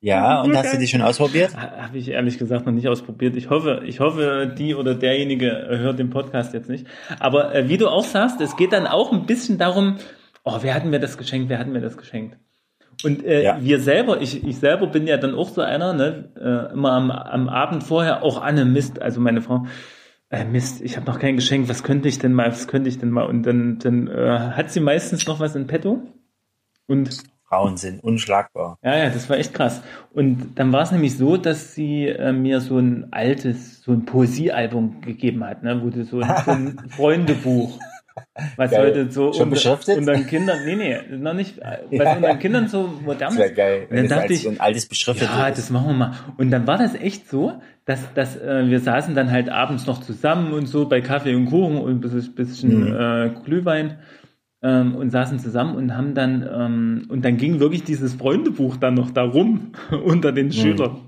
Ja, <laughs> und hast du die schon ausprobiert? Habe ich ehrlich gesagt noch nicht ausprobiert. Ich hoffe, ich hoffe, die oder derjenige hört den Podcast jetzt nicht. Aber äh, wie du auch sagst, es geht dann auch ein bisschen darum, oh, wer hat mir das geschenkt, wer hat mir das geschenkt? Und äh, Ja. wir selber, ich, ich selber bin ja dann auch so einer, ne, äh, immer am, am Abend vorher, auch Anne Mist, also meine Frau, äh, Mist, ich habe noch kein Geschenk, was könnte ich denn mal, was könnte ich denn mal? Und dann, dann äh, hat sie meistens noch was in petto. Und Frauen sind unschlagbar. ja, ja, das war echt krass. Und dann war es nämlich so, dass sie äh, mir so ein altes, so ein Poesiealbum gegeben hat, ne, wo du so, so ein <laughs> Freundebuch, was Geil. heute so Schon unter, beschriftet? unteren Kindern, nee, nee, noch nicht, was Ja. unteren Kindern so modern ist. geil. Und Wenn dann das dachte ich, ein altes beschriftetes ja, ist. das machen wir mal. Und dann war das echt so, dass, dass äh, wir saßen dann halt abends noch zusammen und so bei Kaffee und Kuchen und ein bisschen, bisschen Mhm. äh, Glühwein ähm, und saßen zusammen und haben dann und und dann ging wirklich dieses Freundebuch dann noch darum <laughs> unter den Schülern.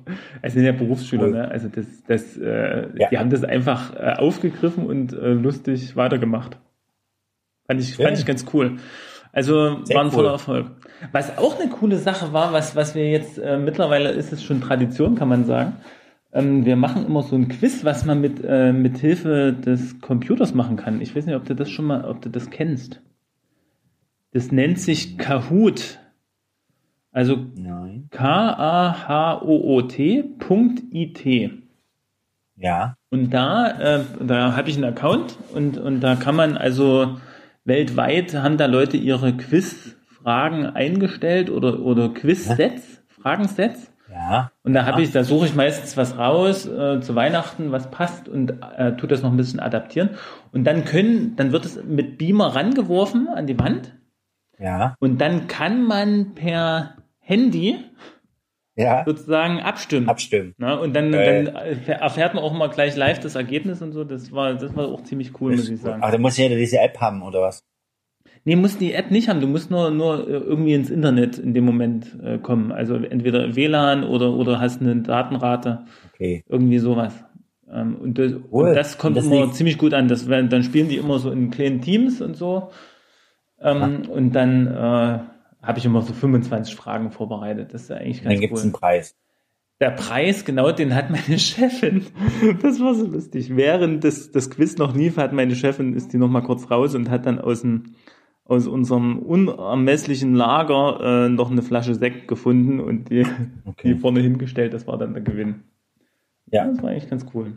Es sind ja Berufsschüler, ne? Also das, das, äh, Ja. die haben das einfach äh, aufgegriffen und äh, lustig weitergemacht. Fand ich, Ja. fand ich ganz cool. Also Sehr war ein voller cool. Erfolg. Was auch eine coole Sache war, was, was wir jetzt äh, mittlerweile ist es schon Tradition, kann man sagen. Ähm, wir machen immer so ein Quiz, was man mit, äh, mit Hilfe des Computers machen kann. Ich weiß nicht, ob du das schon mal, ob du das kennst. Das nennt sich Kahoot. Also. K-A-H-O-O-T.it. Ja. Und da, äh, da habe ich einen Account und, und da kann man also weltweit haben da Leute ihre Quizfragen eingestellt oder, oder Quiz-Sets, Fragensets. Ja. Und da habe ich, da suche ich meistens was raus äh, zu Weihnachten, was passt und äh, tut das noch ein bisschen adaptieren. Und dann können, dann wird es mit Beamer rangeworfen an die Wand Ja. und dann kann man per Handy Ja. sozusagen abstimmen. Abstimmen. Na, und dann, Geil. dann erfährt man auch mal gleich live das Ergebnis und so. Das war, das war auch ziemlich cool, muss ich sagen. Ach, da muss jeder diese App haben, oder was? Nee, musst die App nicht haben. Du musst nur, nur äh, irgendwie ins Internet in dem Moment äh, kommen. Also entweder WLAN oder, oder hast eine Datenrate. Okay. Irgendwie sowas. Ähm, und, das, Cool. und das kommt Und das immer liegt- ziemlich gut an. Das, dann spielen die immer so in kleinen Teams und so. Ähm, und dann äh, habe ich immer so 25 Fragen vorbereitet. Das ist ja eigentlich Und dann ganz gibt's cool. einen Preis. Der Preis, genau, den hat meine <laughs> Chefin. Das war so lustig. Während das, das Quiz noch lief, hat meine Chefin, ist die noch mal kurz raus und hat dann aus, dem, aus unserem unermesslichen Lager äh, noch eine Flasche Sekt gefunden und die, <laughs> Okay. die vorne hingestellt. Das war dann der Gewinn. Ja. Das war eigentlich ganz cool.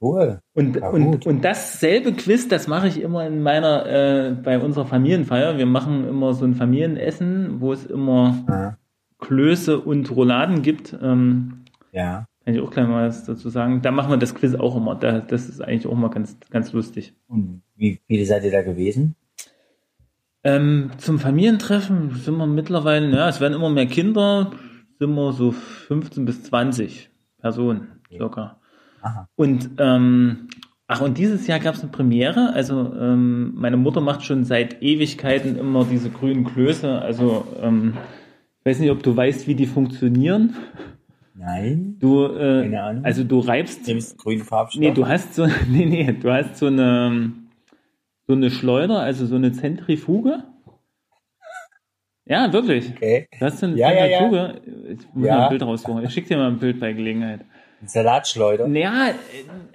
Cool. Und, Ja, und, gut. und dasselbe Quiz, das mache ich immer in meiner, äh, bei unserer Familienfeier. Wir machen immer so ein Familienessen, wo es immer Ja. Klöße und Rouladen gibt. Ähm, Ja. kann ich auch gleich mal was dazu sagen. Da machen wir das Quiz auch immer. Da, das ist eigentlich auch immer ganz, ganz lustig. Und wie viele seid ihr da gewesen? Ähm, zum Familientreffen sind wir mittlerweile, ja, es werden immer mehr Kinder, sind wir so 15 bis 20 Personen circa. Aha. Und ähm, ach, und dieses Jahr gab es eine Premiere. Also ähm, meine Mutter macht schon seit Ewigkeiten immer diese grünen Klöße. Also ähm, ich weiß nicht, ob du weißt, wie die funktionieren. Nein. Du, äh, Keine Ahnung. also du reibst Nimmst grünen Farbstoff? Nee, du hast so, <laughs> nee, nee, du hast so eine, so eine Schleuder, also so eine Zentrifuge. Ja, wirklich. Okay. Du hast so eine Ja, ja, ja. Zentrifuge. Ich muss Ja. mal ein Bild raussuchen. Ich schick dir mal ein Bild bei Gelegenheit. Salatschleuder. Naja,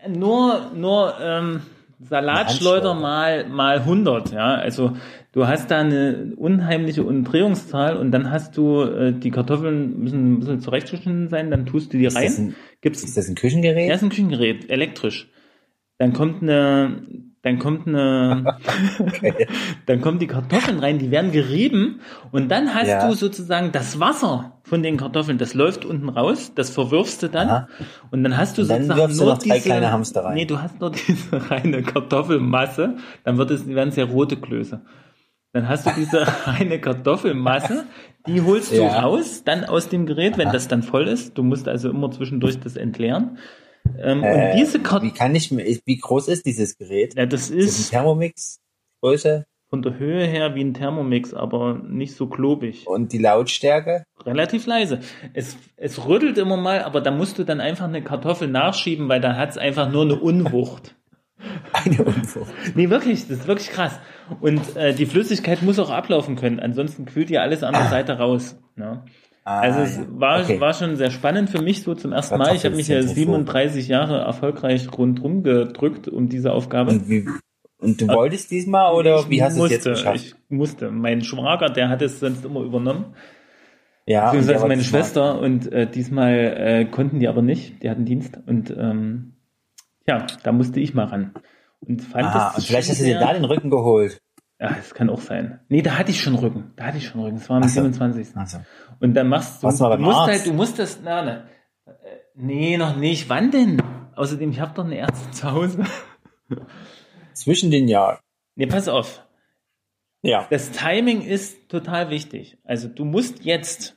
äh, nur, nur ähm, Salatschleuder mal, mal 100, ja. Also du hast da eine unheimliche Umdrehungszahl und dann hast du, äh, die Kartoffeln müssen ein bisschen zurechtgeschnitten sein, dann tust du die Ist rein. das ein, gibst ist das ein Küchengerät? ja, ist ein Küchengerät, elektrisch. Dann kommt eine, dann kommt eine, Okay. <laughs> <laughs> dann kommen die Kartoffeln rein, die werden gerieben und dann hast Ja. du sozusagen das Wasser von den Kartoffeln, das läuft unten raus, das verwirfst du dann Aha. und dann hast du dann sozusagen du nur noch drei diese, kleine Hamster rein. Nee, du hast nur <laughs> diese reine Kartoffelmasse, dann wird es, werden es ja rote Klöße. Dann hast du diese reine Kartoffelmasse, die holst du Ja. raus, dann aus dem Gerät, wenn das dann voll ist. Du musst also immer zwischendurch das entleeren. Ähm, Äh, und diese Wie Kartoffeln, kann ich wie groß ist dieses Gerät? ja, das Ist das ein ist Thermomix? Größe? von der Höhe her wie ein Thermomix, aber nicht so klobig. Und die Lautstärke? Relativ leise. Es, es rüttelt immer mal, aber da musst du dann einfach eine Kartoffel nachschieben, weil da hat es einfach nur eine Unwucht. <laughs> Eine Unfrucht. Nee, wirklich, das ist wirklich krass. Und äh, die Flüssigkeit muss auch ablaufen können, ansonsten kühlt ja alles an der Seite raus. Ne? Ah, Also es war, Okay. war schon sehr spannend für mich so zum ersten Mal. Ich habe mich ja Kartoffelzentrifug. 37 Jahre erfolgreich rundrum gedrückt um diese Aufgabe. Und, wie, und du wolltest diesmal oder wie hast du es jetzt geschafft? Ich musste. Mein Schwager, der hat es sonst immer übernommen. ja, Beziehungsweise meine Schwester und äh, diesmal äh, konnten die aber nicht, die hatten Dienst und ähm, ja, da musste ich mal ran. Und fand Ah, das und vielleicht hast du dir da den Rücken geholt. Ja, das kann auch sein. Nee, da hatte ich schon Rücken. Da hatte ich schon Rücken. Das war am Ach so. 27. Also, Und dann machst du, Warst du mal du musst Arzt? halt, du musst das, na, na, äh, nee, noch nicht. Wann denn? Außerdem, ich habe doch eine Ärztin zu Hause. <laughs> zwischen den Jahren. Nee, pass auf. Ja. Das Timing ist total wichtig. Also du musst jetzt,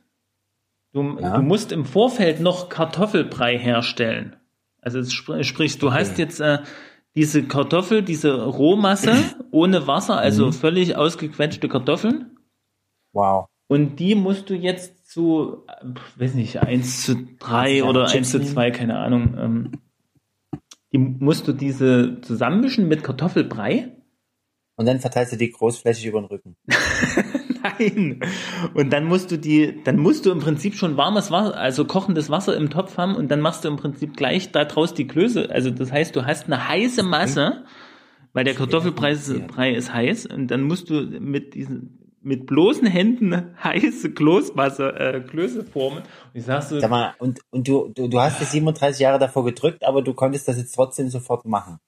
du, Ja. du musst im Vorfeld noch Kartoffelbrei herstellen. Also spr sprich, du hast jetzt äh, diese Kartoffel, diese Rohmasse <clears throat> ohne Wasser, also Mhm. völlig ausgequetschte Kartoffeln. Wow. Und die musst du jetzt zu, weiß nicht, 1 zu 3 Ja, oder Chips 1 zu nehmen. 2, keine Ahnung. Ähm, die musst du diese zusammenmischen mit Kartoffelbrei. Und dann verteilst du die großflächig über den Rücken. <laughs> Nein. Und dann musst du die, dann musst du im Prinzip schon warmes Wasser, also kochendes Wasser im Topf haben und dann machst du im Prinzip gleich da draus die Klöße. Also das heißt, du hast eine heiße Masse, weil der Kartoffelbrei ist, heiß und dann musst du mit diesen mit bloßen Händen heiße Kloßmasse, äh, Klöße formen. Und ich sag so, Sag mal, und, und du, du, du hast die 37 Jahre davor gedrückt, aber du konntest das jetzt trotzdem sofort machen.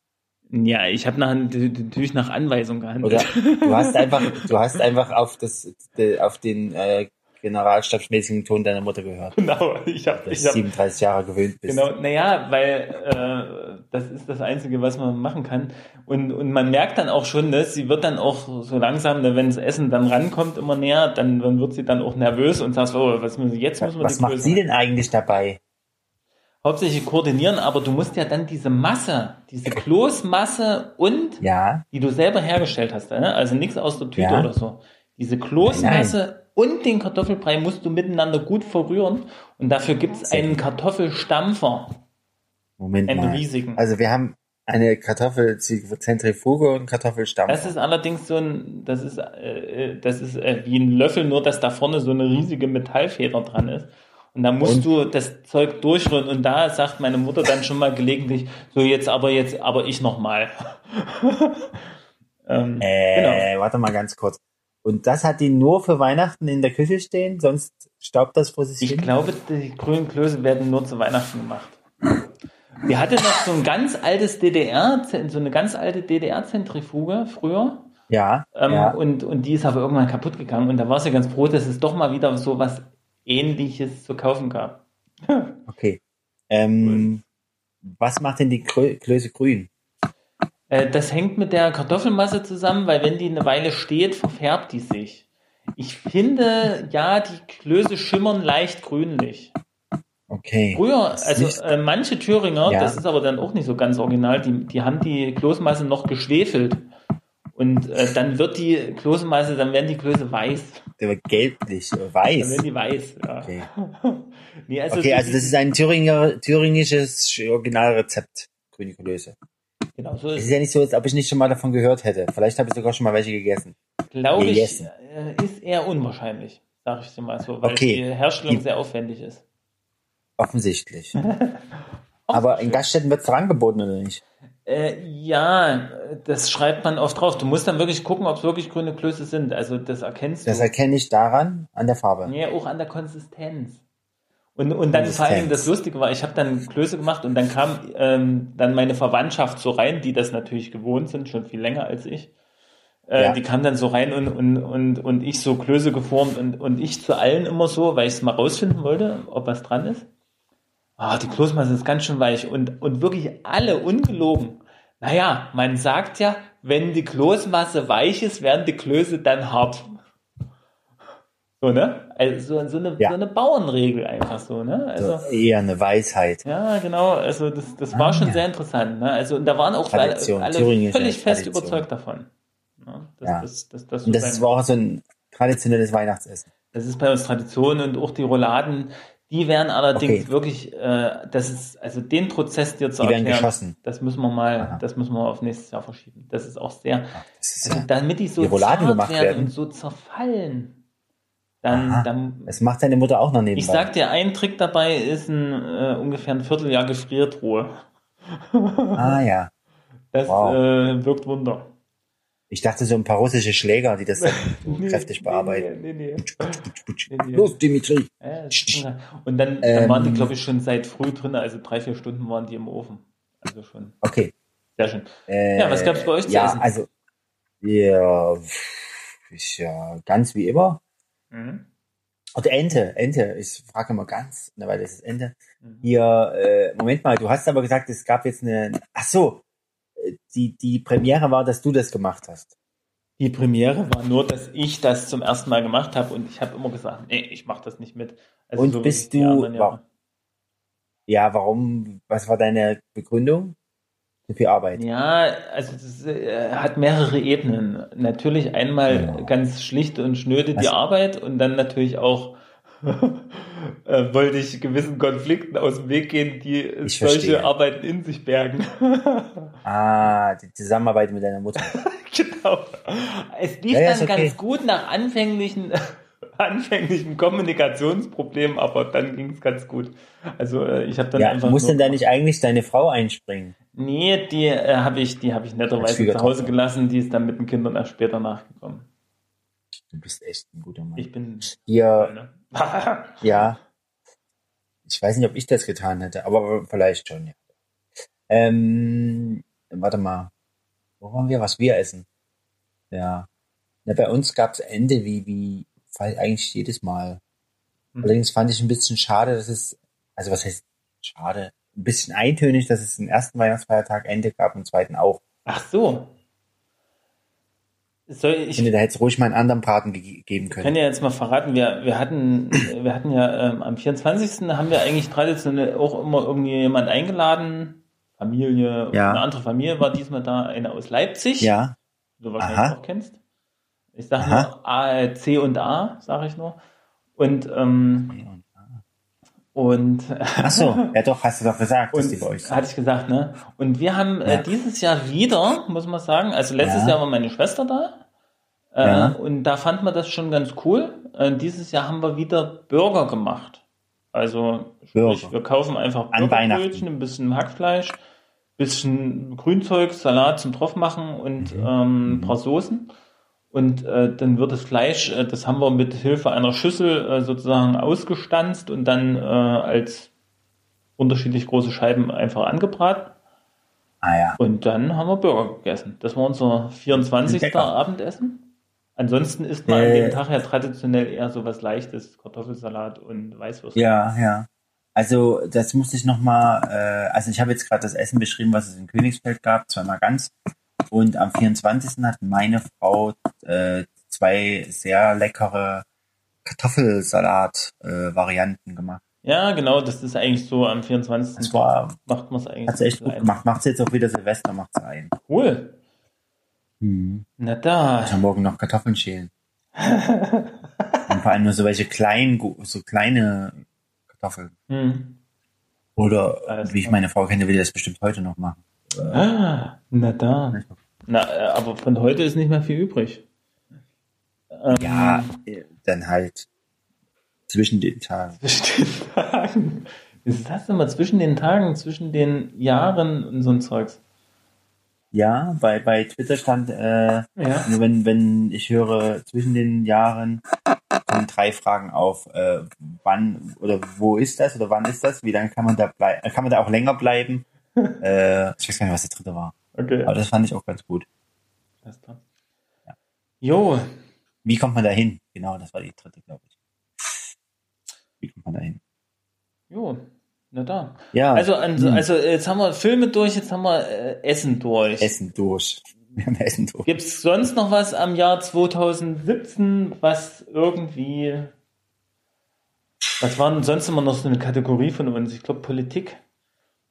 Ja, ich habe nach, natürlich nach Anweisung gehandelt. Oder du hast <laughs> einfach, du hast einfach auf das, auf den äh, generalstabsmäßigen Ton deiner Mutter gehört. Genau, ich habe ich du hab, 37 Jahre gewöhnt bist. Genau, naja, weil äh, das ist das Einzige, was man machen kann. Und, und man merkt dann auch schon, dass sie wird dann auch so langsam, ne, wenn das Essen dann rankommt, immer näher, dann, dann wird sie dann auch nervös und sagt, oh, was müssen wir jetzt müssen wir Was macht sie denn eigentlich dabei? Hauptsächlich koordinieren, aber du musst ja dann diese Masse, diese Kloßmasse und Ja, die du selber hergestellt hast, ne? also nichts aus der Tüte Ja. oder so. Diese Kloßmasse und den Kartoffelbrei musst du miteinander gut verrühren und dafür gibt es einen Kartoffelstampfer, Moment einen mal. riesigen. Also wir haben eine Kartoffelzentrifuge und Kartoffelstampfer. Das ist allerdings so ein, das ist, äh, äh, das ist äh, wie ein Löffel, nur dass da vorne so eine riesige Metallfeder dran ist. Und da musst Und? du das Zeug durchrühren. Und da sagt meine Mutter dann schon mal gelegentlich, so jetzt aber jetzt, aber ich noch mal. <laughs> ähm, Äh, warte mal ganz kurz. Und das hat die nur für Weihnachten in der Küche stehen, sonst staubt das vor sich Ich hin? glaube, die grünen Klöße werden nur zu Weihnachten gemacht. Wir hatten noch so ein ganz altes DDR, so eine ganz alte DDR-Zentrifuge früher. Ja, Ähm, ja. und, und die ist aber irgendwann kaputt gegangen. Und da war sie ganz froh, dass es doch mal wieder so was Ähnliches zu kaufen gab. <laughs> Okay. Ähm, was macht denn die Krö Klöße grün? Äh, das hängt mit der Kartoffelmasse zusammen, weil wenn die eine Weile steht, verfärbt die sich. Ich finde, ja, die Klöße schimmern leicht grünlich. Okay. Früher, also äh, manche Thüringer, Ja. das ist aber dann auch nicht so ganz original, die, die haben die Kloßmasse noch geschwefelt. Und äh, dann wird die Kloßmasse, dann werden die Klöße weiß. Der wird gelblich, äh, Dann weiß. werden die weiß, ja. Okay, <laughs> nee, also okay so also das die- ist ein Thüringer, thüringisches Originalrezept. Grüne Klöße. genau so Es ist ist ja nicht so, als ob ich nicht schon mal davon gehört hätte. Vielleicht habe ich sogar schon mal welche gegessen. glaube ich, gegessen. äh, ist eher unwahrscheinlich, sage ich dir mal so, weil Okay. die Herstellung Die- sehr aufwendig ist. Offensichtlich. <laughs> Aber in Gaststätten wird es angeboten, oder nicht? Äh, ja, das schreibt man oft drauf. Du musst dann wirklich gucken, ob es wirklich grüne Klöße sind. Also das erkennst Das du. erkenne ich daran, an der Farbe. Ja, auch an der Konsistenz. Und, und dann vor allem Konsistenz. das Lustige war, ich habe dann Klöße gemacht und dann kam ähm, dann meine Verwandtschaft so rein, die das natürlich gewohnt sind, schon viel länger als ich. Äh, Ja. Die kam dann so rein und, und, und, und ich so Klöße geformt und, und ich zu allen immer so, weil ich es mal rausfinden wollte, ob was dran ist. Ah, die Kloßmasse ist ganz schön weich und, und wirklich alle ungelogen. Naja, man sagt ja, wenn die Kloßmasse weich ist, werden die Klöße dann hart. So, ne? Also so, so, eine, Ja. so eine Bauernregel einfach so, ne? Also, So, eher eine Weisheit. ja, genau. Also das, das war Ah, schon ja. sehr interessant. Ne? Also und da waren auch alle, Tradition, alle thüringische völlig fest Tradition. überzeugt davon. Ne? Das, Ja. das, das, das, Und das war auch so ein traditionelles Weihnachtsessen. das ist bei uns Tradition und auch die Rouladen, die werden allerdings Okay. wirklich, äh, das ist, also den Prozess dir zu Die werden erklären, geschossen. das müssen wir mal, Aha. das müssen wir auf nächstes Jahr verschieben. Das ist auch sehr, Ach, ist also damit die so Die zart gemacht werden, werden? und so zerfallen, dann, Aha. dann das macht deine Mutter auch noch nebenbei. ich sag dir, ein Trick dabei ist ein äh, ungefähr ein Vierteljahr Gefriertruhe. ah ja. <laughs> Das Wow. äh, wirkt Wunder. Ich dachte so ein paar russische Schläger, die das dann Nee, kräftig bearbeiten. Nee, nee. Los, Dimitri. Ja. Und dann, dann Ähm. waren die, glaube ich, schon seit früh drin, also drei, vier Stunden waren die im Ofen. Also schon Okay. sehr schön. Äh, Ja, was gab's bei euch zu Ja, essen? also ja, ist ja ganz wie immer. Mhm. Oder Ente, Ente. Ich frage immer ganz, na, weil das ist Ente. Mhm. Hier, äh, Moment mal, du hast aber gesagt, es gab jetzt eine. Ach so, äh, die die Premiere war, dass du das gemacht hast. Die Premiere war nur, dass ich das zum ersten Mal gemacht habe und ich habe immer gesagt, nee, ich mache das nicht mit. Also Und so bist die du- anderen. Ja, warum? Was war deine Begründung? Zu viel Arbeit. Ja, also das äh, hat mehrere Ebenen. Natürlich einmal Ja. ganz schlicht und schnöde die Was- Arbeit und dann natürlich auch <laughs> äh, wollte ich gewissen Konflikten aus dem Weg gehen, die Ich solche verstehe. Arbeiten in sich bergen. <laughs> Ah, die Zusammenarbeit mit deiner Mutter. <laughs> genau. Es lief Ja, dann okay. ganz gut nach anfänglichen <laughs> anfänglichen Kommunikationsproblemen, aber dann ging es ganz gut. Also äh, ich habe dann Ja, einfach muss denn da nicht eigentlich deine Frau einspringen? Nee, die äh, habe ich, die habe ich netterweise zu. Hause gelassen. Die ist dann mit den Kindern erst später nachgekommen. Du bist echt ein guter Mann. Ich bin. Hier? <laughs> ja. Ich weiß nicht, ob ich das getan hätte, aber vielleicht schon, ja. Ähm, warte mal. Wo waren wir? Was wir essen? Ja. Na, bei uns gab's Ende wie, wie, eigentlich jedes Mal. Hm. Allerdings fand ich ein bisschen schade, dass es, also was heißt schade? Ein bisschen eintönig, dass es den ersten Weihnachtsfeiertag Ende gab und den zweiten auch. Ach so. Soll Ich ich finde, da hätte es ruhig mal einen anderen Braten ge geben kann können. ja jetzt mal verraten, wir, wir hatten, wir hatten ja ähm, am 24. haben wir eigentlich traditionell auch immer irgendwie jemand eingeladen. Familie, Ja. eine andere Familie war diesmal da, eine aus Leipzig, Ja, die du wahrscheinlich Aha. auch kennst. Ich sage nur A, C und A, sage ich nur. Und, ähm, und ach so, <laughs> ja doch, hast du doch gesagt, dass die bei euch sind. hatte ich gesagt, ne? Und wir haben äh, Ja. dieses Jahr wieder, muss man sagen, also letztes Ja. Jahr war meine Schwester da. Äh, Ja. Und da fand man das schon ganz cool. Äh, dieses Jahr haben wir wieder Burger gemacht. Also sprich, Burger. wir kaufen einfach Burgerbrötchen, ein bisschen Hackfleisch, bisschen Grünzeug, Salat zum draufmachen und Mhm. ähm, ein Mhm. paar Soßen. Und äh, dann wird das Fleisch, äh, das haben wir mit Hilfe einer Schüssel äh, sozusagen ausgestanzt und dann äh, als unterschiedlich große Scheiben einfach angebraten. Ah ja. Und dann haben wir Burger gegessen. Das war unser 24. Lecker. Abendessen. Ansonsten isst man an Äh. dem Tag ja traditionell eher so was Leichtes, Kartoffelsalat und Weißwurst. Ja, ja. Also das muss ich nochmal, äh, also ich habe jetzt gerade das Essen beschrieben, was es in Königsfeld gab, zweimal ganz. Und am 24. hat meine Frau äh, zwei sehr leckere Kartoffelsalat-Varianten gemacht. Ja, genau, das ist eigentlich so am 24. Das war, macht man es eigentlich. hat sie echt so gut ein. gemacht. Macht sie jetzt auch wieder Silvester, macht sie ein. Cool. Mhm. Na da. Ich kann morgen noch Kartoffeln schälen. <laughs> Und vor allem nur so welche kleinen, so kleine Kartoffeln. Hm. Oder Alles wie ich meine Frau kenne, will das bestimmt heute noch machen. Ah, na da. Na, äh, aber von heute ist nicht mehr viel übrig. Ähm, Ja, äh, dann halt zwischen den Tagen. <laughs> Zwischen den Tagen. Was ist das immer? Zwischen den Tagen, zwischen den Jahren und so ein Zeugs. Ja, bei, bei Twitter stand, äh, Ja. nur wenn, wenn ich höre zwischen den Jahren, kommen drei Fragen auf. Äh, wann oder wo ist das oder wann ist das? Wie lange kann man da bleiben? Kann man da auch länger bleiben? Äh, ich weiß gar nicht, was der dritte war. Okay. Aber das fand ich auch ganz gut. Alles klar. Jo, Wie kommt man da hin? Genau, das war die dritte, glaube ich. Wie kommt man da hin? jo, na da. Ja, Also, hm. also jetzt haben wir Filme durch, jetzt haben wir äh, Essen durch. Essen durch. Wir haben Essen durch. Gibt es sonst noch was am Jahr 2017, was irgendwie. Was war denn sonst immer noch so eine Kategorie von uns? Ich glaube Politik.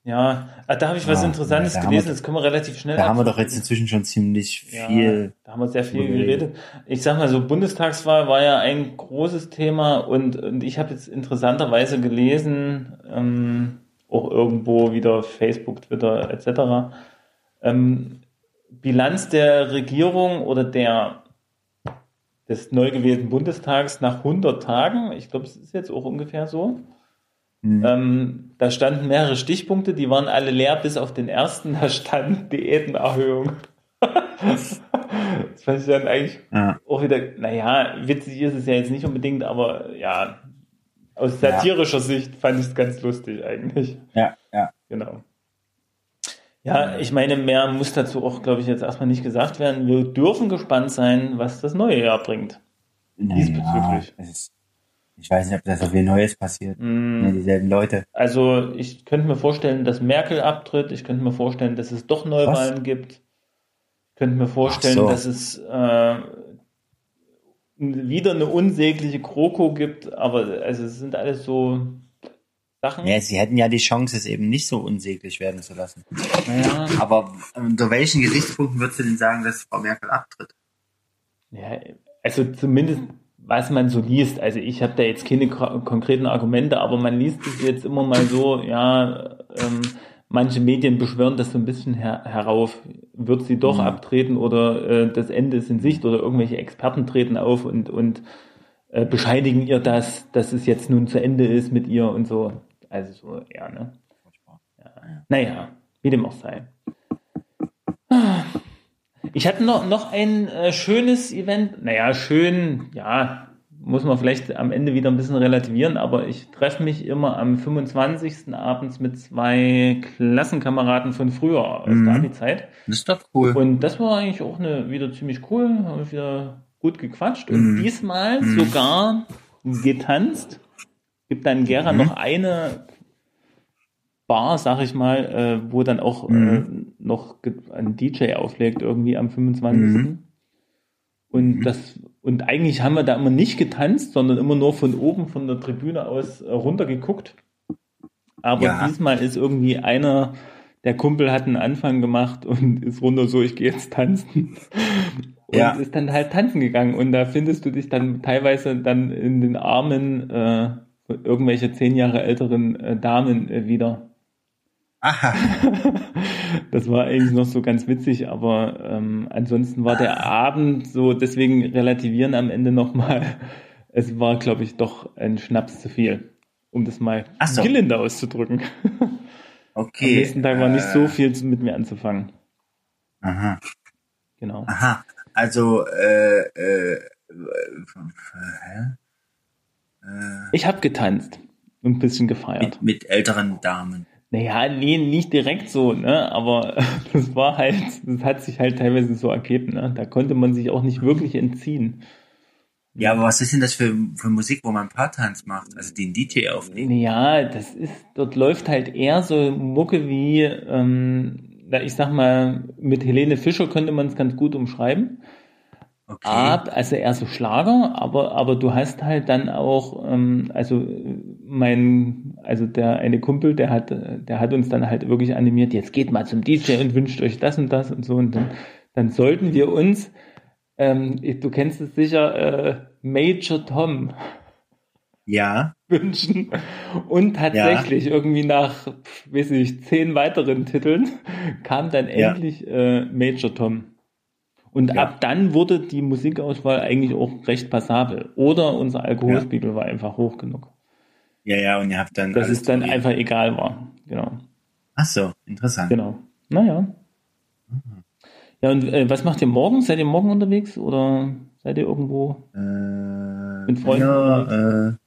Ja, ah, da habe ich was Ah, Interessantes ja, gelesen, wir- das können wir relativ schnell Da haben wir doch jetzt inzwischen schon ziemlich Ja, viel. da haben wir sehr viel geredet. Ich sag mal so, Bundestagswahl war ja ein großes Thema und, und ich habe jetzt interessanterweise gelesen, ähm, auch irgendwo wieder Facebook, Twitter etc. Ähm, Bilanz der Regierung oder der des neu gewählten Bundestags nach 100 Tagen. Ich glaube, es ist jetzt auch ungefähr so. Hm. Ähm, da standen mehrere Stichpunkte, die waren alle leer, bis auf den ersten, da stand Diätenerhöhung. <laughs> das fand ich dann eigentlich Ja. auch wieder, naja, witzig ist es ja jetzt nicht unbedingt, aber ja, aus satirischer Sicht fand ich es ganz lustig eigentlich. ja, ja. Genau. Ja, ich meine, mehr muss dazu auch, glaube ich, jetzt erstmal nicht gesagt werden. Wir dürfen gespannt sein, was das neue Jahr bringt. Diesbezüglich. es ist, ich weiß nicht, ob da so viel Neues passiert. Mm. Dieselben Leute. Also ich könnte mir vorstellen, dass Merkel abtritt. Ich könnte mir vorstellen, dass es doch Neuwahlen gibt. Ich könnte mir vorstellen, so. dass es äh, wieder eine unsägliche Kroko gibt. Aber also es sind alles so Sachen. Ja, sie hätten ja die Chance, es eben nicht so unsäglich werden zu lassen. Naja, Aber unter welchen Gesichtspunkten würdest du denn sagen, dass Frau Merkel abtritt? ja, also zumindest was man so liest. Also ich habe da jetzt keine ko- konkreten Argumente, aber man liest es jetzt immer mal so, ja, ähm, manche Medien beschwören das so ein bisschen her herauf. Wird sie doch Mhm. abtreten oder äh, das Ende ist in Sicht oder irgendwelche Experten treten auf und, und äh, bescheinigen ihr das, dass es jetzt nun zu Ende ist mit ihr und so. Also so, ja, ne? Naja, wie dem auch sei. Ich hatte noch, noch ein äh, schönes Event. Naja, schön, ja, muss man vielleicht am Ende wieder ein bisschen relativieren, aber ich treffe mich immer am 25. abends mit zwei Klassenkameraden von früher aus Mhm. der Abi-Zeit. Das ist doch cool. Und das war eigentlich auch eine, wieder ziemlich cool, haben wir wieder gut gequatscht und Mhm. diesmal Mhm. sogar getanzt. Gibt dann Gera Mhm. noch eine Bar, sag ich mal, äh, wo dann auch Mhm. äh, noch ein DJ auflegt irgendwie am 25. Mhm. Und Mhm. das und eigentlich haben wir da immer nicht getanzt, sondern immer nur von oben von der Tribüne aus äh, runtergeguckt. Aber Ja. diesmal ist irgendwie einer, der Kumpel hat einen Anfang gemacht <laughs> und ist runter so, ich gehe jetzt tanzen. Und Ja. ist dann halt tanzen gegangen. Und da findest du dich dann teilweise dann in den Armen äh, irgendwelche zehn Jahre älteren äh, Damen äh, wieder. Aha. <laughs> Das war eigentlich noch so ganz witzig, aber ähm, ansonsten war der Abend so, deswegen relativieren am Ende nochmal. Es war, glaube ich, doch ein Schnaps zu viel, um das mal Ach so. gelinde auszudrücken. <laughs> Okay. Am nächsten Tag war nicht äh, so viel mit mir anzufangen. Aha. Genau. Aha. Also, äh, äh, äh? Äh, Ich habe getanzt und ein bisschen gefeiert. mit, mit älteren Damen. Naja, nee, nicht direkt so, ne? Aber <laughs> das war halt, das hat sich halt teilweise so ergeben, ne? Da konnte man sich auch nicht wirklich entziehen. Ja, aber was ist denn das für, für Musik, wo man Paartanz macht? Also den DJ auflegt? Ja, das ist, dort läuft halt eher so Mucke wie, ähm, ich sag mal, mit Helene Fischer könnte man es ganz gut umschreiben. Okay. Ab, also eher so Schlager, aber, aber du hast halt dann auch, ähm, also mein, also der eine Kumpel, der hat, der hat uns dann halt wirklich animiert, jetzt geht mal zum DJ und wünscht euch das und das und so und dann, dann sollten wir uns, ähm, du kennst es sicher, äh, Major Tom ja. <laughs> wünschen. Und tatsächlich irgendwie nach, weiß ich, zehn weiteren Titeln kam dann Ja. endlich äh, Major Tom. Und Ja. ab dann wurde die Musikauswahl eigentlich auch recht passabel. Oder unser Alkoholspiegel war einfach hoch genug. Ja, ja, und ihr habt dann. Dass es dann probiert. einfach egal war. Genau. Ach so, interessant. Genau. Naja. Mhm. Ja, und äh, was macht ihr morgen? Seid ihr morgen unterwegs oder Seid ihr irgendwo? Äh, Mit Freunden wir,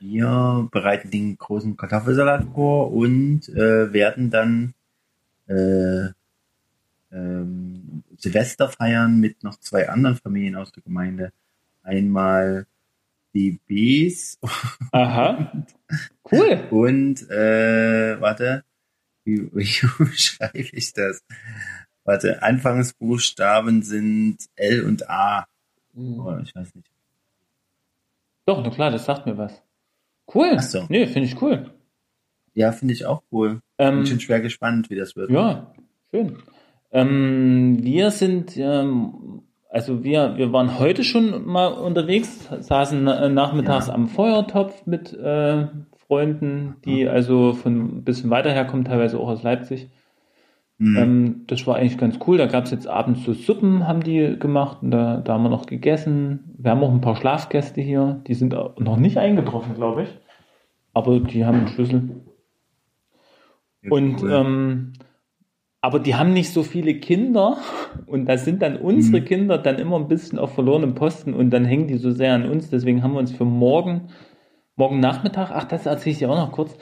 äh, wir bereiten den großen Kartoffelsalat vor und äh, werden dann äh, ähm, Silvester feiern mit noch zwei anderen Familien aus der Gemeinde. Einmal die Bs Aha. <laughs> Cool. und äh, warte, wie, <laughs> wie schreibe ich das? Warte, Anfangsbuchstaben sind L und A. Oh, ich weiß nicht. Doch, na klar, das sagt mir was. Cool. Ach so. Nee, finde ich cool. Ja, finde ich auch cool. Ähm, Bin schon schwer gespannt, wie das wird. Ja, schön. Ähm, wir sind, ähm, also wir, wir waren heute schon mal unterwegs, saßen äh, nachmittags Ja. am Feuertopf mit äh, Freunden, die also von ein bisschen weiter herkommen, teilweise auch aus Leipzig. Hm. Ähm, das war eigentlich ganz cool. Da gab es jetzt abends so Suppen, haben die gemacht und da, da haben wir noch gegessen. Wir haben auch ein paar Schlafgäste hier, die sind noch nicht eingetroffen, glaube ich. Aber die haben einen Schlüssel. Ja, Und cool. ähm, aber die haben nicht so viele Kinder und da sind dann unsere Mhm. Kinder dann immer ein bisschen auf verlorenem Posten und dann hängen die so sehr an uns. Deswegen haben wir uns für morgen, morgen Nachmittag, ach, das erzähle ich dir auch noch kurz.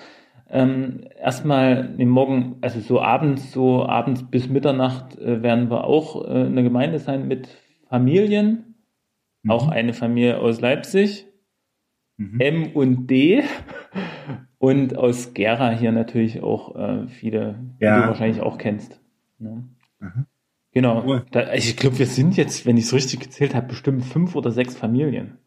Ähm, erstmal, nee, morgen, also so abends, so abends bis Mitternacht äh, werden wir auch äh, in der Gemeinde sein mit Familien. Mhm. Auch eine Familie aus Leipzig. Mhm. M und D. Und aus Gera hier natürlich auch äh, viele, die Ja. du wahrscheinlich auch kennst. Ne? Mhm. Genau. Cool. Da, ich glaube, wir sind jetzt, wenn ich es richtig gezählt habe, bestimmt fünf oder sechs Familien.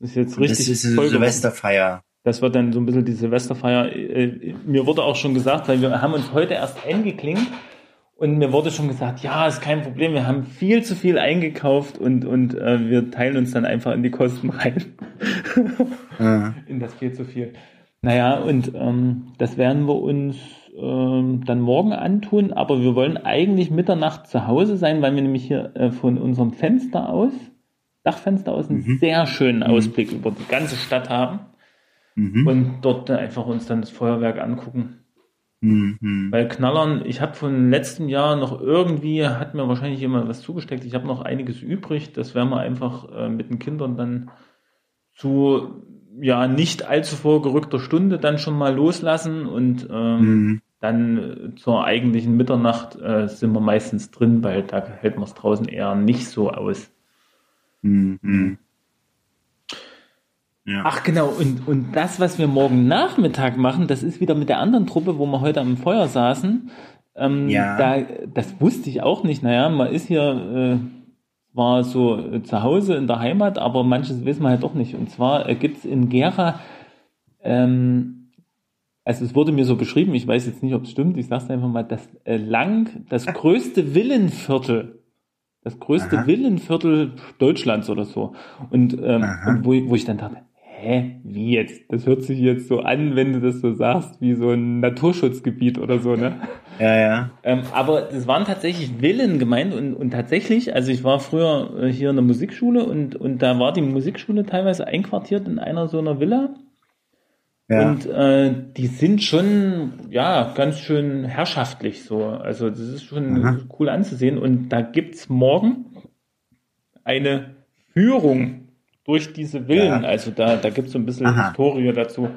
Das ist jetzt richtig das ist eine. Silvesterfeier. Das wird dann so ein bisschen die Silvesterfeier. Äh, Mir wurde auch schon gesagt, weil wir haben uns heute erst eingeklingt und mir wurde schon gesagt, ja, ist kein Problem, wir haben viel zu viel eingekauft und, und äh, wir teilen uns dann einfach in die Kosten rein. Ja. <laughs> in das viel zu viel. Naja, und ähm, das werden wir uns ähm, dann morgen antun, aber wir wollen eigentlich Mitternacht zu Hause sein, weil wir nämlich hier äh, von unserem Fenster aus, Dachfenster aus, einen Mhm. sehr schönen Mhm. Ausblick über die ganze Stadt haben Mhm. und dort äh, einfach uns dann das Feuerwerk angucken. Mhm. Weil Knallern, ich habe von letztem Jahr noch irgendwie, hat mir wahrscheinlich jemand was zugesteckt, ich habe noch einiges übrig, das werden wir einfach äh, mit den Kindern dann zu ja nicht allzu vorgerückter Stunde dann schon mal loslassen und ähm, Mhm. dann zur eigentlichen Mitternacht äh, sind wir meistens drin, weil da hält man es draußen eher nicht so aus. Mhm. Ja. Ach genau, und, und das, was wir morgen Nachmittag machen, das ist wieder mit der anderen Truppe, wo wir heute am Feuer saßen. Ähm, Ja. da, das wusste ich auch nicht. Naja, man ist hier, äh, war so äh, zu Hause in der Heimat, aber manches wissen wir halt doch nicht. Und zwar äh, gibt's in Gera, ähm, also es wurde mir so beschrieben, ich weiß jetzt nicht, ob es stimmt, ich sag's einfach mal, das äh, lang, das <laughs> größte Villenviertel, das größte Aha. Villenviertel Deutschlands oder so. Und, ähm, und wo, wo ich dann dachte, hä, wie jetzt? Das hört sich jetzt so an, wenn du das so sagst, wie so ein Naturschutzgebiet oder so, ne? <laughs> ja, ja. Ähm, aber das waren tatsächlich Villen gemeint und, und tatsächlich, also ich war früher äh, hier in der Musikschule und, und da war die Musikschule teilweise einquartiert in einer so einer Villa. ja. Und äh, die sind schon, ja, ganz schön herrschaftlich so. Also das ist schon Aha. cool anzusehen. Und da gibt's morgen eine Führung durch diese Villen. Ja. Also da, da gibt's so ein bisschen Aha. Historie dazu.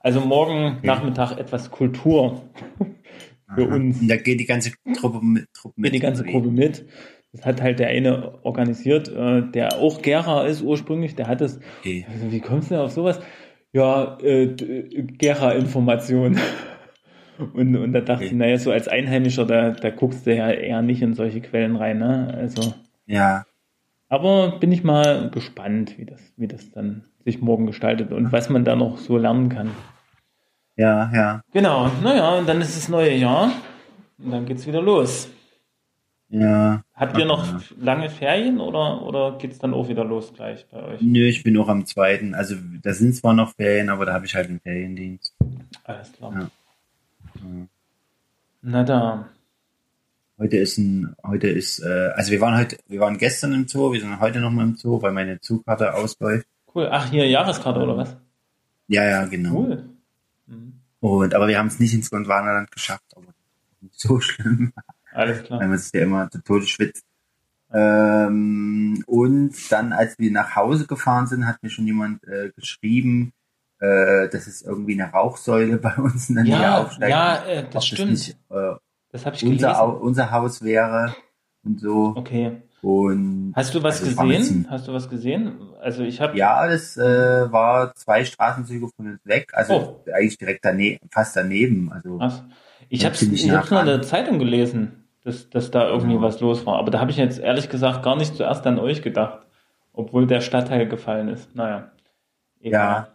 Also morgen Okay. Nachmittag etwas Kultur <laughs> für Aha. uns. Und da geht die ganze Truppe mit. Truppe Mit die ganze? Gruppe mit. Das hat halt der eine organisiert, äh, der auch Gera ist ursprünglich, der hat es Okay. also, wie kommst du denn auf sowas? Ja, äh, d- Gera-Information. <laughs> Und, und da dachte Okay. ich, naja, so als Einheimischer, da, da guckst du ja eher nicht in solche Quellen rein, ne? Also, Ja. Aber bin ich mal gespannt, wie das, wie das dann sich morgen gestaltet und was man da noch so lernen kann. Ja, ja. Genau, naja, und dann ist das neue Jahr und dann geht's wieder los. Ja. Habt ihr noch Ja. lange Ferien oder, oder geht's dann auch wieder los gleich bei euch? Nö, ich bin auch am zweiten. Also da sind zwar noch Ferien, aber da habe ich halt einen Feriendienst. Alles klar. Ja. Ja. Na da. Heute ist ein, heute ist, äh, also wir waren heute, wir waren gestern im Zoo, wir sind heute nochmal im Zoo, weil meine Zugkarte ausläuft. Cool. Ach, hier Jahreskarte oder was? Ja, ja, genau. Cool. Mhm. Und aber wir haben es nicht ins Gondwanaland geschafft, aber nicht so <laughs> schlimm, Alles weil klar. man sich ja immer zu Tode schwitzt. Ähm, und dann, als wir nach Hause gefahren sind, hat mir schon jemand äh, geschrieben, äh, dass es irgendwie eine Rauchsäule <laughs> bei uns in der Nähe Ja, aufsteigt. ja, äh, das stimmt. nicht äh, Das habe ich gelesen. unser, Au- unser Haus wäre und so. Okay. Und Hast du was also gesehen? Hast du was gesehen? Also ich habe Ja, das äh, war zwei Straßenzüge von uns weg, also Oh. eigentlich direkt daneben, fast daneben. Also Was? Ich habe ich hab's nur in der Zeitung gelesen, dass, dass da irgendwie Ja. was los war. Aber da habe ich jetzt ehrlich gesagt gar nicht zuerst an euch gedacht, obwohl der Stadtteil gefallen ist. Naja. Ja.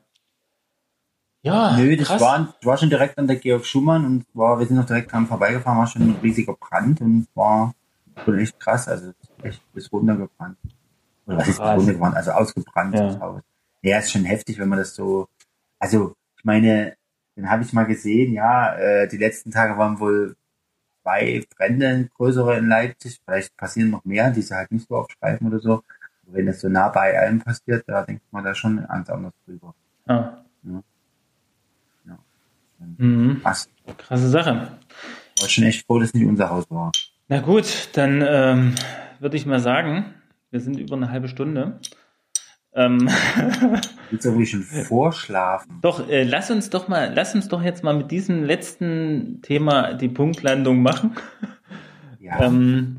Ja, Nö, das krass. war, war schon direkt an der Georg Schumann und war, wir sind noch direkt dran vorbeigefahren, war schon ein riesiger Brand und war schon echt krass, also echt bis runtergebrannt. Oder was ist Krass. runtergebrannt? Also ausgebrannt Ja. das Haus. Ja, ist schon heftig, wenn man das so, also ich meine, dann habe ich mal gesehen, ja, äh, die letzten Tage waren wohl zwei Brände größere in Leipzig, vielleicht passieren noch mehr, die sie halt nicht so aufschreiben oder so. Aber wenn das so nah bei allem passiert, da denkt man da schon ganz anders drüber. Ah. Ja. Mhm. Krass. Krasse Sache. war schon echt froh, dass nicht unser Haus war. Na gut, dann ähm, würde ich mal sagen, wir sind über eine halbe Stunde. Ähm, <laughs> du irgendwie schon vorschlafen? doch, äh, lass uns doch mal, lass uns doch jetzt mal mit diesem letzten Thema die Punktlandung machen. Ja. Ähm,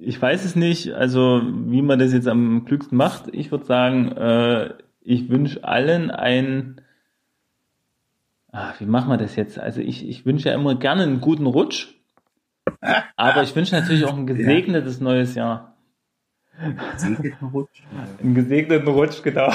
ich weiß es nicht, also wie man das jetzt am klügsten macht. Ich würde sagen, äh, ich wünsche allen ein, ah, wie machen wir das jetzt? Also ich, ich wünsche ja immer gerne einen guten Rutsch, aber ich wünsche natürlich auch ein gesegnetes neues Jahr. Segneten Rutsch. Einen gesegneten Rutsch, genau.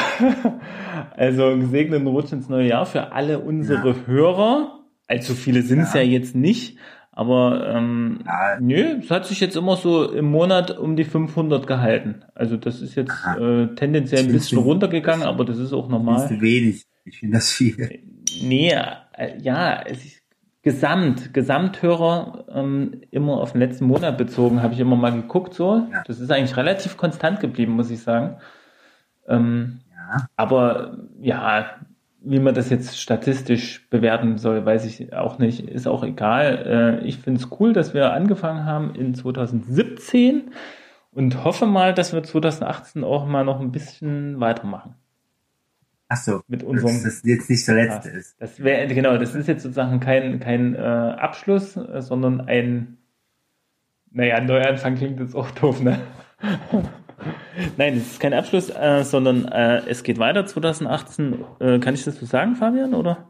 Also einen gesegneten Rutsch ins neue Jahr für alle unsere Hörer. Allzu viele sind es ja. Ja. jetzt nicht, aber ähm, Ja. nö, es hat sich jetzt immer so im Monat um die 500 gehalten. Also das ist jetzt äh, tendenziell ein Das bisschen runtergegangen, aber das ist auch Das normal. ist wenig. Ich finde das viel. Nee, äh, ja, es ist Gesamt, Gesamthörer ähm, immer auf den letzten Monat bezogen, habe ich immer mal geguckt so. Ja. Das ist eigentlich relativ konstant geblieben, muss ich sagen. Ähm, Ja. aber ja, wie man das jetzt statistisch bewerten soll, weiß ich auch nicht. Ist auch egal. Äh, ich finde es cool, dass wir angefangen haben in 2017 und hoffe mal, dass wir 2018 auch mal noch ein bisschen weitermachen Ach so. mit Dass unserem das jetzt nicht der letzte ist. das wäre genau, das ist jetzt sozusagen kein, kein äh, Abschluss, äh, sondern ein, naja, Neuanfang klingt jetzt auch doof, ne? <laughs> Nein, es ist kein Abschluss, äh, sondern äh, es geht weiter 2018. Äh, kann ich das so sagen, Fabian, oder?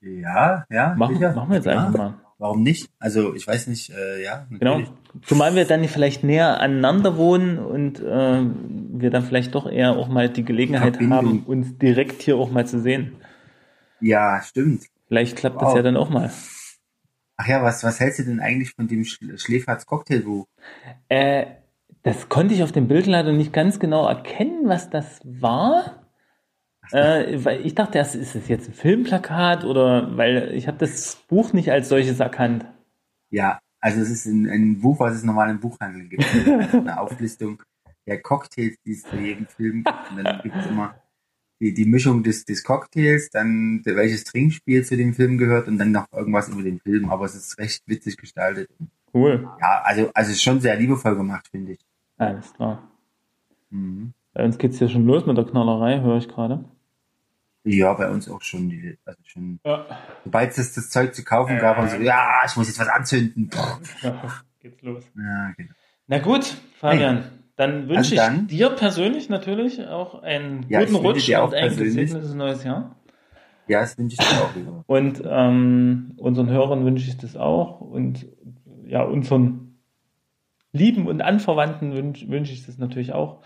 Ja, ja. Machen, machen wir jetzt ja. einfach mal. Warum nicht? Also ich weiß nicht, äh, ja. Genau. Zumal wir dann vielleicht näher aneinander wohnen und äh, wir dann vielleicht doch eher auch mal die Gelegenheit Verbindung. haben, uns direkt hier auch mal zu sehen. Ja, stimmt. Vielleicht klappt das Wow. ja dann auch mal. Ach ja, was, was hältst du denn eigentlich von dem Schl Schläferz Cocktailbuch? Äh, das konnte ich auf dem Bild leider nicht ganz genau erkennen, was das war. Äh, weil ich dachte, das ist es jetzt ein Filmplakat oder weil ich habe das Buch nicht als solches erkannt. Ja, also es ist ein, ein Buch, was es normal im Buchhandel gibt. Also <laughs> eine Auflistung der Cocktails, die es zu jedem Film gibt. Und dann gibt es immer die, die Mischung des, des Cocktails, dann welches Trinkspiel zu dem Film gehört und dann noch irgendwas über den Film. Aber es ist recht witzig gestaltet. Cool. Ja, also, also schon sehr liebevoll gemacht, finde ich. Alles klar. Mhm. Bei uns geht's ja schon los mit der Knallerei, höre ich gerade. Ja, bei uns auch schon. Die, also schon Ja. sobald es das Zeug zu kaufen gab, haben so, ja, ich muss jetzt was anzünden. Pff. <laughs> geht's los. Ja, genau. Na gut, Fabian, dann wünsche ich Also dann- dir persönlich natürlich auch einen Ja, guten ich wünsche Rutsch auch und ein gesegnetes neues Jahr. ja, das wünsche ich dir auch lieber. Und ähm, unseren Hörern wünsche ich das auch. Und ja, unseren Lieben und Anverwandten wünsche wünsche ich das natürlich auch.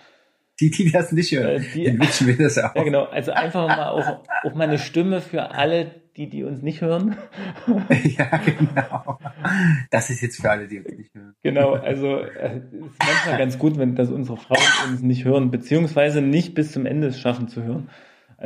Die, die das nicht hören, Äh, die- die wünschen wir das auch. Ja, genau. Also einfach mal auch, auch mal eine Stimme für alle, die, die uns nicht hören. <laughs> ja, genau. Das ist jetzt für alle, die uns nicht hören. Genau, also äh, es ist manchmal ganz gut, wenn das unsere Frauen uns nicht hören, beziehungsweise nicht bis zum Ende es schaffen zu hören.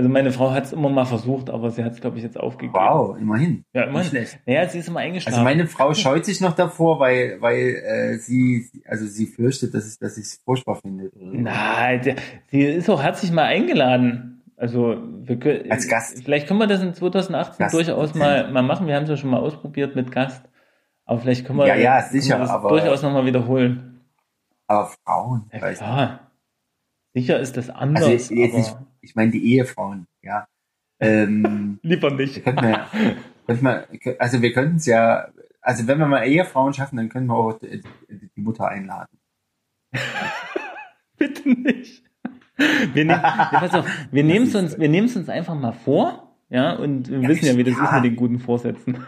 Also meine Frau hat es immer mal versucht, aber sie hat es, glaube ich, jetzt aufgegeben. Wow, immerhin. Ja, Nicht immerhin. schlecht. Naja, sie ist immer eingeschlafen. Also meine Frau scheut sich noch davor, weil, weil äh, sie, also sie fürchtet, dass ich dass ich es furchtbar finde. Nein, sie ist auch herzlich mal eingeladen. Also wir können, Als Gast. Vielleicht können wir das in 2018 Gast. durchaus mal, mal machen. Wir haben es ja schon mal ausprobiert mit Gast. Aber vielleicht können wir, Ja, ja, sicher, wir das aber- durchaus nochmal wiederholen. Aber Frauen, Ja, nicht. klar. Sicher ist das anders, Also jetzt, jetzt nicht, ich meine die Ehefrauen, ja. Ähm, <laughs> lieber nicht. könnten wir, könnten wir, also wir könnten es ja, also wenn wir mal Ehefrauen schaffen, dann können wir auch die, die Mutter einladen. <laughs> Bitte nicht. Wir, nehmen, ja, wir <laughs> nehmen es uns, wir nehmen es uns einfach mal vor, ja, und wir Ja, wissen ja, wie das ja. ist mit den guten Vorsätzen.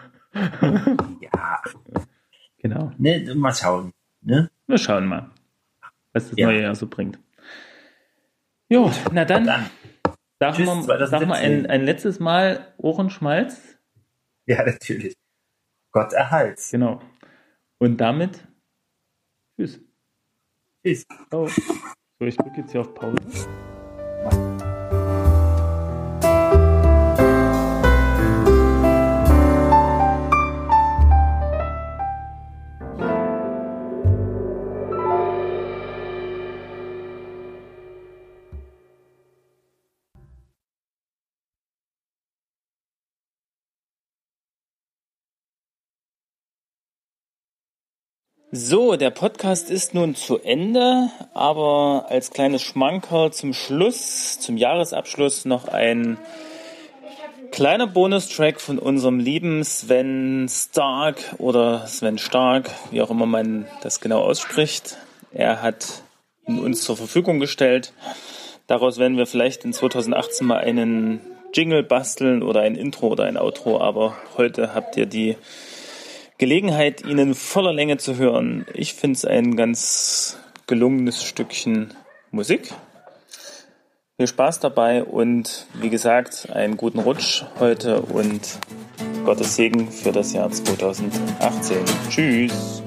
Ja, Genau. ne, mal schauen. Ne? Wir schauen mal, was das neue Jahr so bringt. Jo, na dann, Dann. Sag, Tschüss, mal, 2017. sag mal ein, ein letztes Mal Ohrenschmalz. Ja, natürlich. Gott erhalts. Genau. Und damit, tschüss. Tschüss. Ciao. So, ich drücke jetzt hier auf Pause. So, der Podcast ist nun zu Ende, aber als kleines Schmankerl zum Schluss, zum Jahresabschluss noch ein kleiner Bonustrack von unserem lieben Sven Stark oder Sven Stark, wie auch immer man das genau ausspricht. Er hat ihn uns zur Verfügung gestellt. Daraus werden wir vielleicht in 2018 mal einen Jingle basteln oder ein Intro oder ein Outro, aber heute habt ihr die Gelegenheit, ihn in voller Länge zu hören. Ich finde es ein ganz gelungenes Stückchen Musik. Viel Spaß dabei und wie gesagt, einen guten Rutsch heute und Gottes Segen für das Jahr 2018. Tschüss.